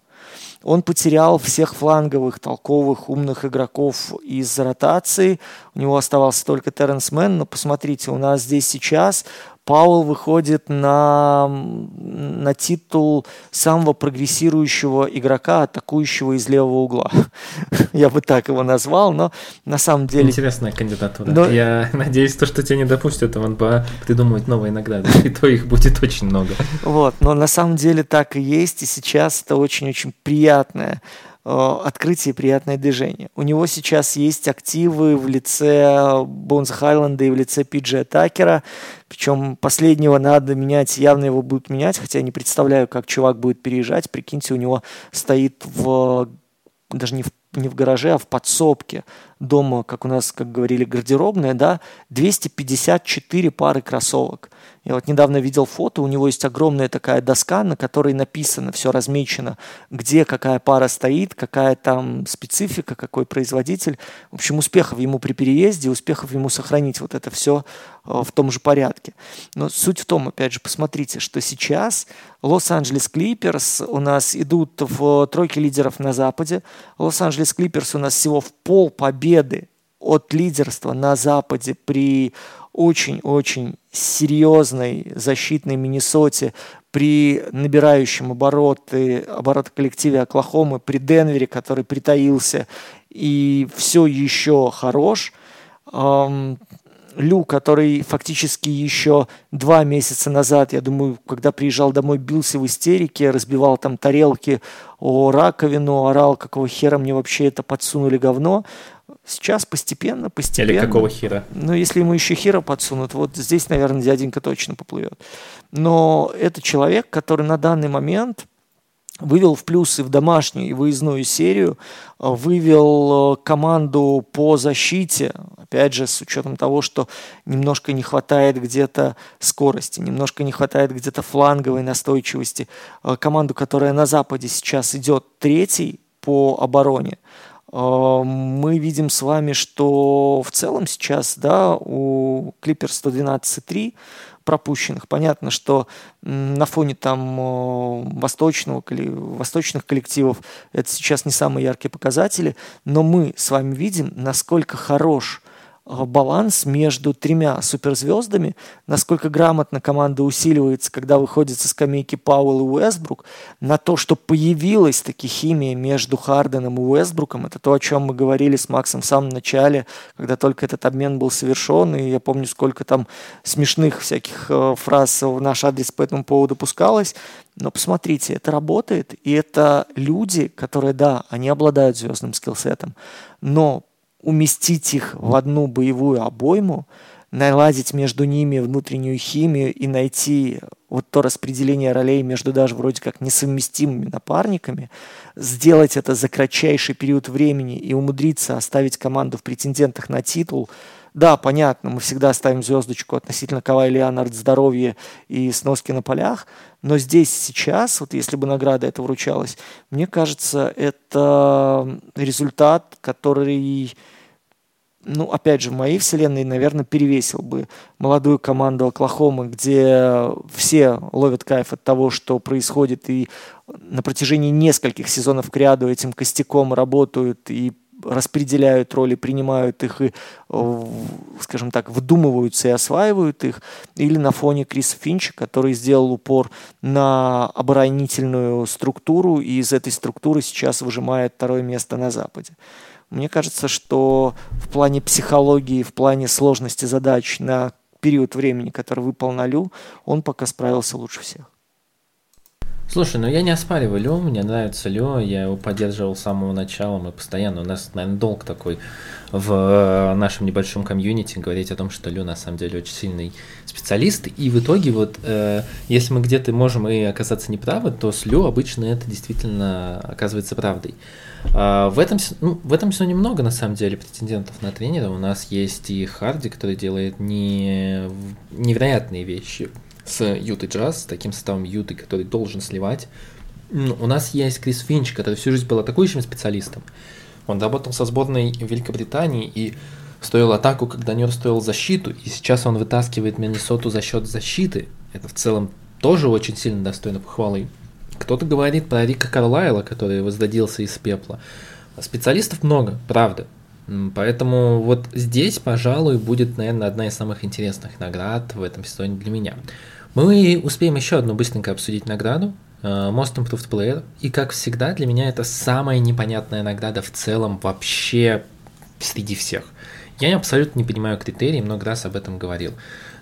Он потерял всех фланговых, толковых, умных игроков из ротации. У него оставался только Терренс Мэн. Но посмотрите, у нас здесь сейчас Пауэлл выходит на, на титул самого прогрессирующего игрока, атакующего из левого угла. Я бы так его назвал, но на самом деле... Интересная кандидатура. Но... Я надеюсь, то, что тебя не допустят в НБА придумывать новые награды, и то их будет очень много. Вот, но на самом деле так и есть, и сейчас это очень-очень приятная Э, открытие и приятное движение. У него сейчас есть активы в лице Бонза Хайленда и в лице Пиджи Такера, причем последнего надо менять, явно его будут менять, хотя я не представляю, как чувак будет переезжать. Прикиньте, у него стоит в даже не в, не в гараже, а в подсобке дома, как у нас, как говорили, гардеробная, да, 254 пары кроссовок. Я вот недавно видел фото, у него есть огромная такая доска, на которой написано, все размечено, где какая пара стоит, какая там специфика, какой производитель. В общем, успехов ему при переезде, успехов ему сохранить вот это все э, в том же порядке. Но суть в том, опять же, посмотрите, что сейчас Лос-Анджелес Клиперс у нас идут в тройке лидеров на Западе. Лос-Анджелес Клиперс у нас всего в пол победы от лидерства на Западе при очень-очень серьезной защитной Миннесоте, при набирающем обороты, обороты коллективе Оклахомы, при Денвере, который притаился и все еще хорош, Лю, который фактически еще два месяца назад, я думаю, когда приезжал домой, бился в истерике, разбивал там тарелки о раковину, орал, какого хера мне вообще это подсунули говно. Сейчас постепенно, постепенно. Или какого хера? Ну, если ему еще хера подсунут, вот здесь, наверное, дяденька точно поплывет. Но это человек, который на данный момент вывел в плюсы в домашнюю и выездную серию, вывел э, команду по защите, опять же, с учетом того, что немножко не хватает где-то скорости, немножко не хватает где-то фланговой настойчивости. Э, команду, которая на Западе сейчас идет третий по обороне, мы видим с вами, что в целом сейчас да, у Clippers 112,3 пропущенных. Понятно, что на фоне там восточного, восточных коллективов это сейчас не самые яркие показатели, но мы с вами видим, насколько хорош Э, баланс между тремя суперзвездами, насколько грамотно команда усиливается, когда выходит со скамейки Пауэлл и Уэсбрук, на то, что появилась таки химия между Харденом и Уэсбруком, это то, о чем мы говорили с Максом в самом начале, когда только этот обмен был совершен, и я помню, сколько там смешных всяких э, фраз в наш адрес по этому поводу пускалось, но посмотрите, это работает, и это люди, которые, да, они обладают звездным скиллсетом, но уместить их в одну боевую обойму, наладить между ними внутреннюю химию и найти вот то распределение ролей между даже вроде как несовместимыми напарниками, сделать это за кратчайший период времени и умудриться оставить команду в претендентах на титул – да, понятно, мы всегда ставим звездочку относительно Кавай Леонард здоровье и сноски на полях, но здесь сейчас, вот если бы награда это вручалась, мне кажется, это результат, который ну, опять же, в моей вселенной, наверное, перевесил бы молодую команду Оклахомы, где все ловят кайф от того, что происходит, и на протяжении нескольких сезонов к ряду этим костяком работают и распределяют роли, принимают их и, скажем так, вдумываются и осваивают их, или на фоне Криса Финча, который сделал упор на оборонительную структуру и из этой структуры сейчас выжимает второе место на Западе. Мне кажется, что в плане психологии, в плане сложности задач на период времени, который выпал он пока справился лучше всех. Слушай, ну я не оспариваю Лё, мне нравится Лё, я его поддерживал с самого начала, мы постоянно, у нас, наверное, долг такой в э, нашем небольшом комьюнити говорить о том, что Лё на самом деле очень сильный специалист, и в итоге вот, э, если мы где-то можем и оказаться неправы, то с Лё обычно это действительно оказывается правдой. А в, этом, ну, в этом сезоне много, на самом деле, претендентов на тренера. У нас есть и Харди, который делает не... невероятные вещи с Ютой Джаз, с таким составом Юты, который должен сливать. У нас есть Крис Финч, который всю жизнь был атакующим специалистом. Он работал со сборной Великобритании и стоил атаку, когда Нью стоил защиту, и сейчас он вытаскивает Миннесоту за счет защиты. Это в целом тоже очень сильно достойно похвалы. Кто-то говорит про Рика Карлайла, который возродился из пепла. Специалистов много, правда. Поэтому вот здесь, пожалуй, будет, наверное, одна из самых интересных наград в этом сезоне для меня. Мы успеем еще одну быстренько обсудить награду. Э, Most Improved Player. И, как всегда, для меня это самая непонятная награда в целом вообще среди всех. Я абсолютно не понимаю критерий, много раз об этом говорил.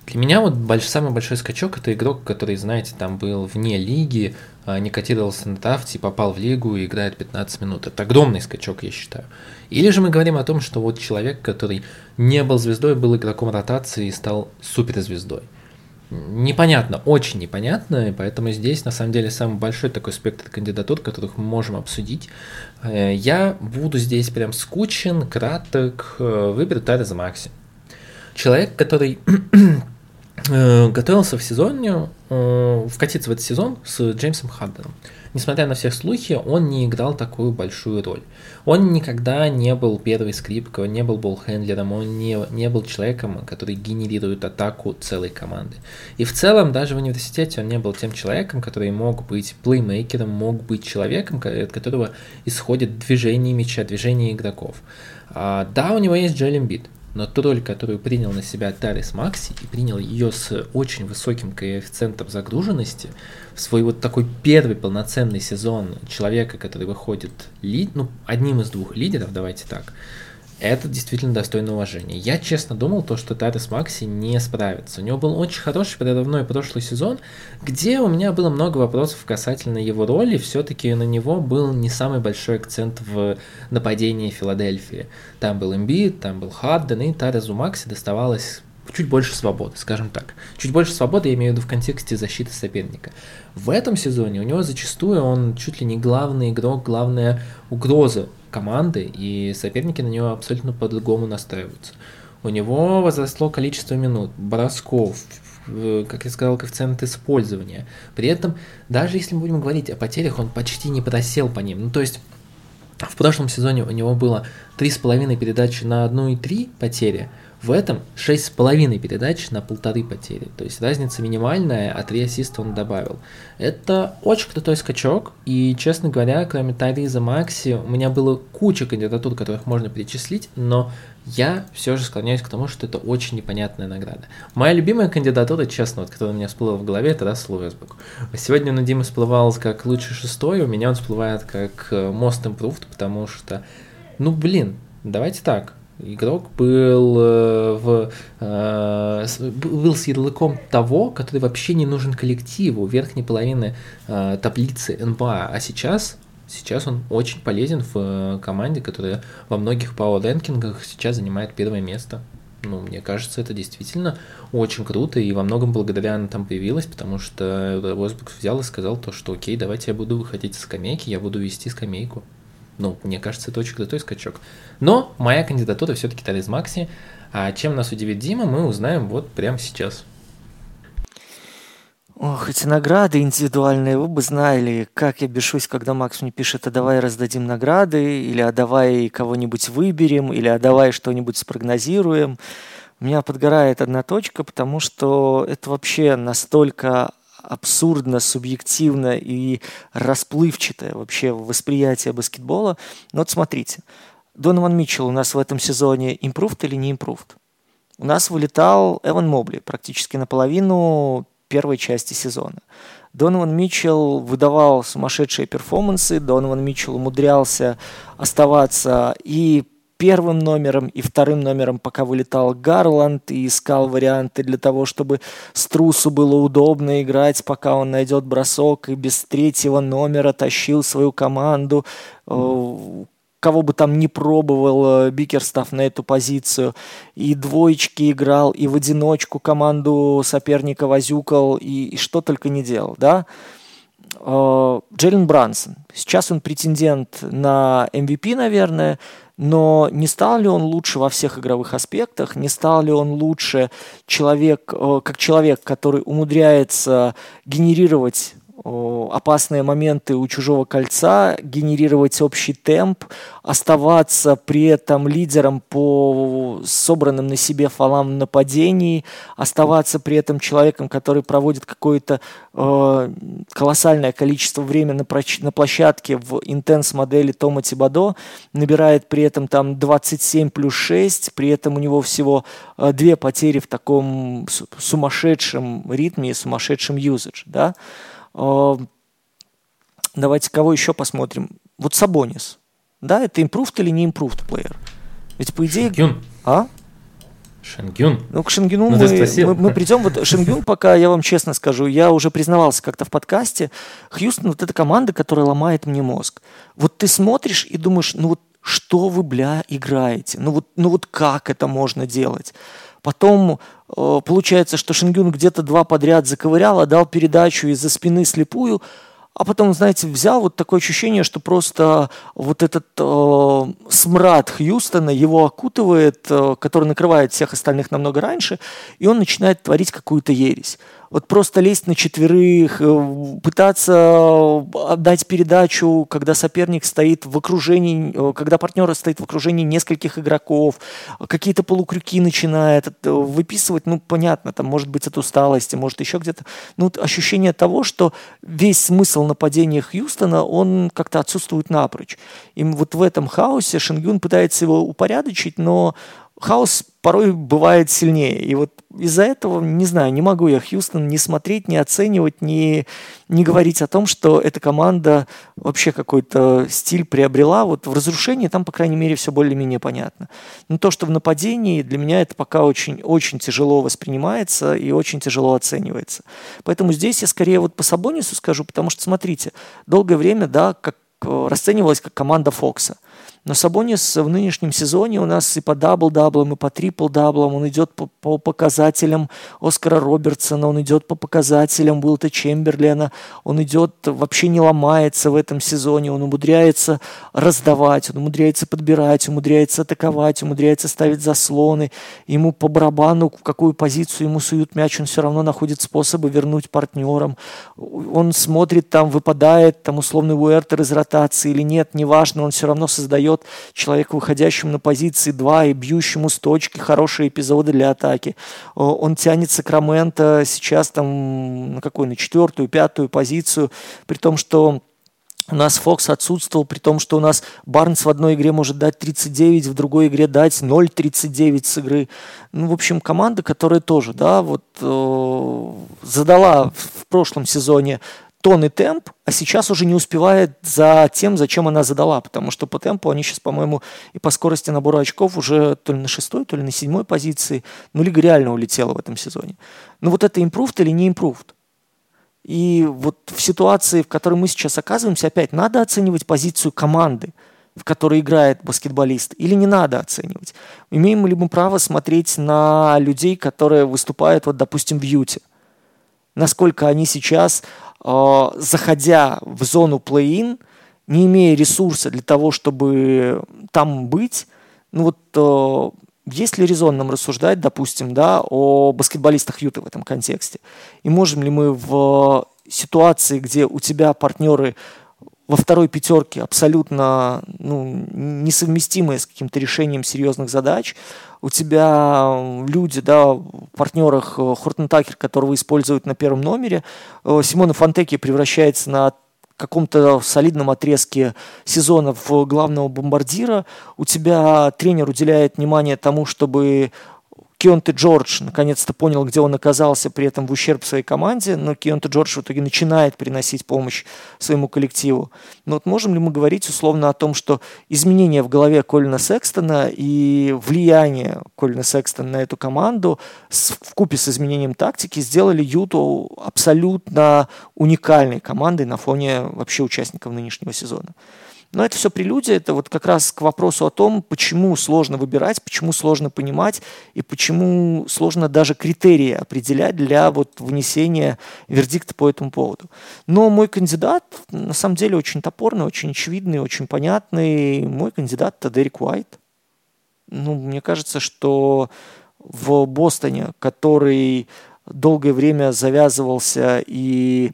Для меня вот больш, самый большой скачок это игрок, который, знаете, там был вне лиги, а, не котировался на тафте, попал в лигу и играет 15 минут. Это огромный скачок, я считаю. Или же мы говорим о том, что вот человек, который не был звездой, был игроком ротации и стал суперзвездой. Непонятно, очень непонятно, и поэтому здесь на самом деле самый большой такой спектр кандидатур, которых мы можем обсудить. Э, я буду здесь прям скучен, краток, э, выберу Тареза Макси. Человек, который Э, готовился в сезоне, вкатиться в этот сезон с Джеймсом Харденом. Несмотря на все слухи, он не играл такую большую роль. Он никогда не был первой скрипкой, он не был болхендлером, он не, не был человеком, который генерирует атаку целой команды. И в целом, даже в университете он не был тем человеком, который мог быть плеймейкером, мог быть человеком, от которого исходит движение мяча, движение игроков. А, да, у него есть Джелем Бит, но ту роль, которую принял на себя Тарис Макси и принял ее с очень высоким коэффициентом загруженности, в свой вот такой первый полноценный сезон человека, который выходит лид, ну, одним из двух лидеров, давайте так, это действительно достойно уважения. Я честно думал, то, что Тарис Макси не справится. У него был очень хороший прорывной прошлый сезон, где у меня было много вопросов касательно его роли. Все-таки на него был не самый большой акцент в нападении Филадельфии. Там был Эмбит, там был Харден, и Тарису Макси доставалось чуть больше свободы, скажем так. Чуть больше свободы, я имею в виду в контексте защиты соперника. В этом сезоне у него зачастую он чуть ли не главный игрок, главная угроза команды, и соперники на него абсолютно по-другому настраиваются. У него возросло количество минут, бросков, как я сказал, коэффициент использования. При этом, даже если мы будем говорить о потерях, он почти не просел по ним. Ну, то есть, в прошлом сезоне у него было 3,5 передачи на 1,3 потери, в этом 6,5 передач на полторы потери. То есть разница минимальная, а 3 ассиста он добавил. Это очень крутой скачок. И, честно говоря, кроме Тариза Макси, у меня было куча кандидатур, которых можно перечислить, но я все же склоняюсь к тому, что это очень непонятная награда. Моя любимая кандидатура, честно, вот, которая у меня всплыла в голове, это Рассел Уэсбук. Сегодня он у Димы всплывал как лучший шестой, у меня он всплывает как э, Most Improved, потому что, ну блин, давайте так, Игрок был, э, в, э, был с ярлыком того, который вообще не нужен коллективу, верхней половины э, таблицы НБА. А сейчас, сейчас он очень полезен в команде, которая во многих пауэр-рэнкингах сейчас занимает первое место. Ну, мне кажется, это действительно очень круто, и во многом благодаря она там появилась, потому что Востбрук взял и сказал то, что окей, давайте я буду выходить из скамейки, я буду вести скамейку. Ну, мне кажется, это очень крутой скачок. Но моя кандидатура все-таки Тарис Макси. А чем нас удивит Дима, мы узнаем вот прямо сейчас. Ох, эти награды индивидуальные, вы бы знали, как я бешусь, когда Макс мне пишет, а давай раздадим награды, или а давай кого-нибудь выберем, или а давай что-нибудь спрогнозируем. У меня подгорает одна точка, потому что это вообще настолько абсурдно, субъективно и расплывчатое вообще восприятие баскетбола. Но вот смотрите, Донован Митчелл у нас в этом сезоне импровд или не импровд? У нас вылетал Эван Мобли практически наполовину первой части сезона. Донован Митчелл выдавал сумасшедшие перформансы, Донован Митчелл умудрялся оставаться и первым номером и вторым номером, пока вылетал Гарланд и искал варианты для того, чтобы Струсу было удобно играть, пока он найдет бросок, и без третьего номера тащил свою команду э, кого бы там ни пробовал э, Бикерстав на эту позицию. И двоечки играл, и в одиночку команду соперника возюкал, и, и что только не делал, да. Э, Джейлен Брансон. Сейчас он претендент на MVP, наверное, но не стал ли он лучше во всех игровых аспектах, не стал ли он лучше человек, э, как человек, который умудряется генерировать опасные моменты у чужого кольца, генерировать общий темп, оставаться при этом лидером по собранным на себе фалам в нападении, оставаться при этом человеком, который проводит какое-то э, колоссальное количество времени на, на площадке в интенс-модели Тома Тибадо, набирает при этом там 27 плюс 6, при этом у него всего э, две потери в таком сумасшедшем ритме и сумасшедшем юзадж, да, Давайте кого еще посмотрим. Вот Сабонис. Да, это improved или не improved плеер? Ведь по идее... Шенгюн. А? Шенгюн. Ну, к Шенгюну ну, мы, мы, мы придем. Вот Шенгюн пока, я вам честно скажу, я уже признавался как-то в подкасте. Хьюстон вот эта команда, которая ломает мне мозг. Вот ты смотришь и думаешь, ну вот что вы, бля, играете? Ну вот, ну вот как это можно делать? Потом э, получается, что Шенгюн где-то два подряд заковырял, отдал передачу из-за спины слепую, а потом, знаете, взял вот такое ощущение, что просто вот этот э, смрад Хьюстона его окутывает, э, который накрывает всех остальных намного раньше, и он начинает творить какую-то ересь вот просто лезть на четверых, э, пытаться отдать передачу, когда соперник стоит в окружении, э, когда партнер стоит в окружении нескольких игроков, какие-то полукрюки начинает э, выписывать, ну, понятно, там, может быть, от усталости, может, еще где-то. Ну, ощущение того, что весь смысл нападения Хьюстона, он как-то отсутствует напрочь. И вот в этом хаосе Шенгюн пытается его упорядочить, но хаос порой бывает сильнее. И вот из-за этого, не знаю, не могу я Хьюстон не смотреть, не оценивать, не, не говорить о том, что эта команда вообще какой-то стиль приобрела. Вот в разрушении там, по крайней мере, все более-менее понятно. Но то, что в нападении, для меня это пока очень, очень тяжело воспринимается и очень тяжело оценивается. Поэтому здесь я скорее вот по Сабонису скажу, потому что, смотрите, долгое время, да, как э, расценивалась как команда Фокса. Но Сабонис в нынешнем сезоне у нас и по дабл-даблам, и по трипл-даблам, он идет по, по показателям Оскара Робертсона, он идет по показателям Уилта Чемберлена, он идет, вообще не ломается в этом сезоне, он умудряется раздавать, он умудряется подбирать, умудряется атаковать, умудряется ставить заслоны, ему по барабану, в какую позицию ему суют мяч, он все равно находит способы вернуть партнерам, он смотрит там, выпадает там условный Уэртер из ротации или нет, неважно, он все равно создает дает человеку, выходящему на позиции 2 и бьющему с точки хорошие эпизоды для атаки. Он тянет Сакраменто сейчас там на какую, на четвертую, пятую позицию, при том, что у нас Фокс отсутствовал, при том, что у нас Барнс в одной игре может дать 39, в другой игре дать 0,39 с игры. Ну, в общем, команда, которая тоже, да, вот э, задала в прошлом сезоне тон и темп, а сейчас уже не успевает за тем, зачем она задала, потому что по темпу они сейчас, по-моему, и по скорости набора очков уже то ли на шестой, то ли на седьмой позиции. Ну, лига реально улетела в этом сезоне. Ну, вот это импровд или не импровд? И вот в ситуации, в которой мы сейчас оказываемся, опять надо оценивать позицию команды, в которой играет баскетболист, или не надо оценивать? Имеем ли мы право смотреть на людей, которые выступают, вот, допустим, в Юте? Насколько они сейчас Э, заходя в зону плей-ин, не имея ресурса для того, чтобы там быть, ну вот э, есть ли резон нам рассуждать, допустим, да, о баскетболистах Юты в этом контексте? И можем ли мы в ситуации, где у тебя партнеры во второй пятерке абсолютно ну, несовместимые с каким-то решением серьезных задач. У тебя люди, да, в партнерах Хортон Такер, которого используют на первом номере, э, Симона Фонтеки превращается на каком-то солидном отрезке сезона в главного бомбардира. У тебя тренер уделяет внимание тому, чтобы Кионте Джордж наконец-то понял, где он оказался, при этом в ущерб своей команде, но Кионте Джордж в итоге начинает приносить помощь своему коллективу. Но вот можем ли мы говорить условно о том, что изменения в голове Колина Секстона и влияние Колина Секстона на эту команду в купе с изменением тактики сделали Юту абсолютно уникальной командой на фоне вообще участников нынешнего сезона? Но это все прелюдия, это вот как раз к вопросу о том, почему сложно выбирать, почему сложно понимать и почему сложно даже критерии определять для вот внесения вердикта по этому поводу. Но мой кандидат на самом деле очень топорный, очень очевидный, очень понятный. Мой кандидат это Дерек Уайт. Ну, мне кажется, что в Бостоне, который долгое время завязывался и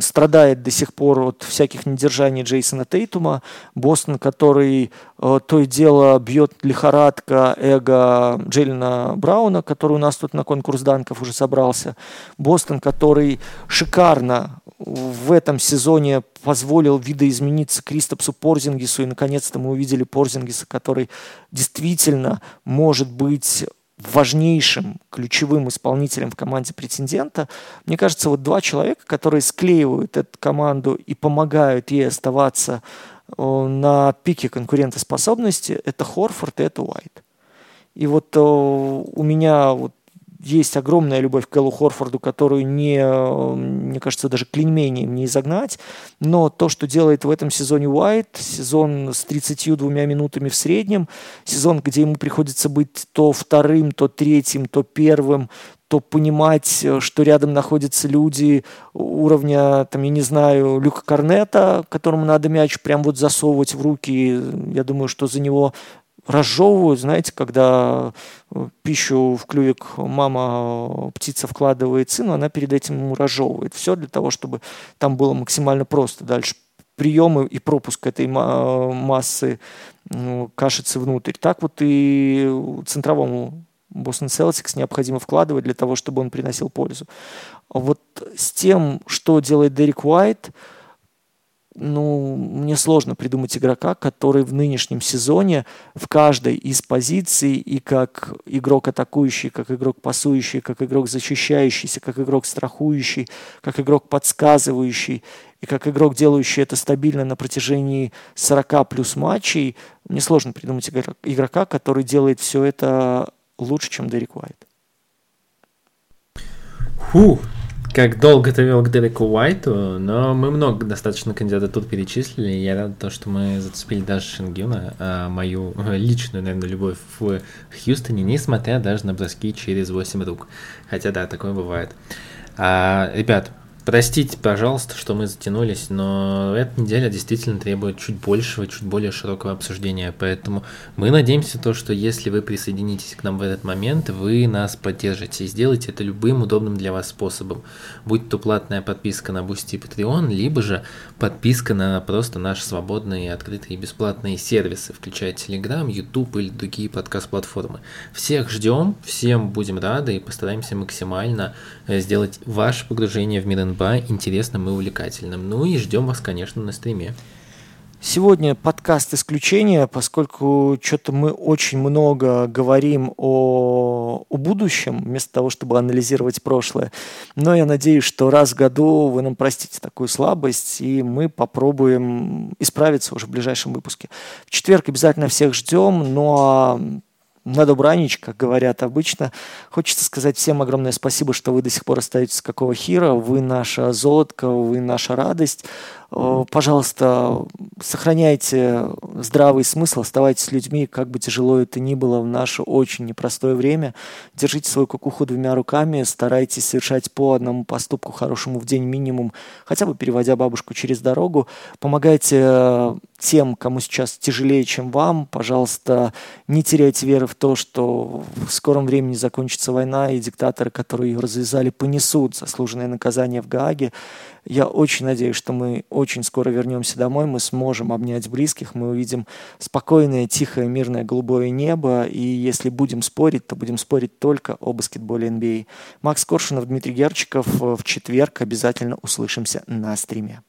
страдает до сих пор от всяких недержаний Джейсона Тейтума. Бостон, который э, то и дело бьет лихорадка эго Джейлина Брауна, который у нас тут на конкурс данков уже собрался. Бостон, который шикарно в этом сезоне позволил видоизмениться Кристопсу Порзингису, и наконец-то мы увидели Порзингиса, который действительно может быть важнейшим ключевым исполнителем в команде претендента. Мне кажется, вот два человека, которые склеивают эту команду и помогают ей оставаться э, на пике конкурентоспособности, это Хорфорд и это Уайт. И вот э, у меня вот есть огромная любовь к Эллу Хорфорду, которую не, мне кажется, даже клеймением не изогнать. Но то, что делает в этом сезоне Уайт, сезон с 32 минутами в среднем, сезон, где ему приходится быть то вторым, то третьим, то первым, то понимать, что рядом находятся люди уровня, там, я не знаю, Люка Корнета, которому надо мяч прям вот засовывать в руки. Я думаю, что за него разжевывают, знаете, когда э, пищу в клювик мама, э, птица вкладывает сыну, она перед этим ему разжевывает. Все для того, чтобы там было максимально просто. Дальше приемы и пропуск этой массы ну, кашицы внутрь. Так вот и центровому Бостон Celtics необходимо вкладывать для того, чтобы он приносил пользу. Вот с тем, что делает Дерек Уайт – ну, мне сложно придумать игрока, который в нынешнем сезоне в каждой из позиций и как игрок атакующий, как игрок пасующий, как игрок защищающийся, как игрок страхующий, как игрок подсказывающий и как игрок, делающий это стабильно на протяжении 40 плюс матчей, мне сложно придумать игрока, который делает все это лучше, чем Дерек Уайт. Фу, как долго ты вел к Дереку Уайту, но мы много достаточно кандидатур перечислили. Я рад, то, что мы зацепили даже Шингюна, а мою личную, наверное, любовь в Хьюстоне, несмотря даже на броски через 8 рук. Хотя да, такое бывает. А, ребят, Простите, пожалуйста, что мы затянулись, но эта неделя действительно требует чуть большего, чуть более широкого обсуждения, поэтому мы надеемся то, что если вы присоединитесь к нам в этот момент, вы нас поддержите и сделайте это любым удобным для вас способом, будь то платная подписка на Boosty и Patreon, либо же подписка на просто наши свободные, открытые и бесплатные сервисы, включая Telegram, YouTube или другие подкаст-платформы. Всех ждем, всем будем рады и постараемся максимально э, сделать ваше погружение в мир НБА интересным и увлекательным. Ну и ждем вас, конечно, на стриме. Сегодня подкаст исключения, поскольку что-то мы очень много говорим о, о будущем, вместо того, чтобы анализировать прошлое. Но я надеюсь, что раз в году вы нам простите такую слабость, и мы попробуем исправиться уже в ближайшем выпуске. В четверг обязательно всех ждем, ну а на добранич, как говорят обычно. Хочется сказать всем огромное спасибо, что вы до сих пор остаетесь какого хира. Вы наша золотка, вы наша радость. Э, пожалуйста, сохраняйте здравый смысл, оставайтесь с людьми, как бы тяжело это ни было в наше очень непростое время. Держите свою кукуху двумя руками, старайтесь совершать по одному поступку хорошему в день минимум, хотя бы переводя бабушку через дорогу. Помогайте э, тем, кому сейчас тяжелее, чем вам. Пожалуйста, не теряйте веры в то, что в скором времени закончится война, и диктаторы, которые ее развязали, понесут заслуженное наказание в Гааге. Я очень надеюсь, что мы очень скоро вернемся домой, мы сможем обнять близких, мы увидим спокойное, тихое, мирное, голубое небо, и если будем спорить, то будем спорить только о баскетболе NBA. Макс Коршунов, Дмитрий Герчиков. В четверг обязательно услышимся на стриме.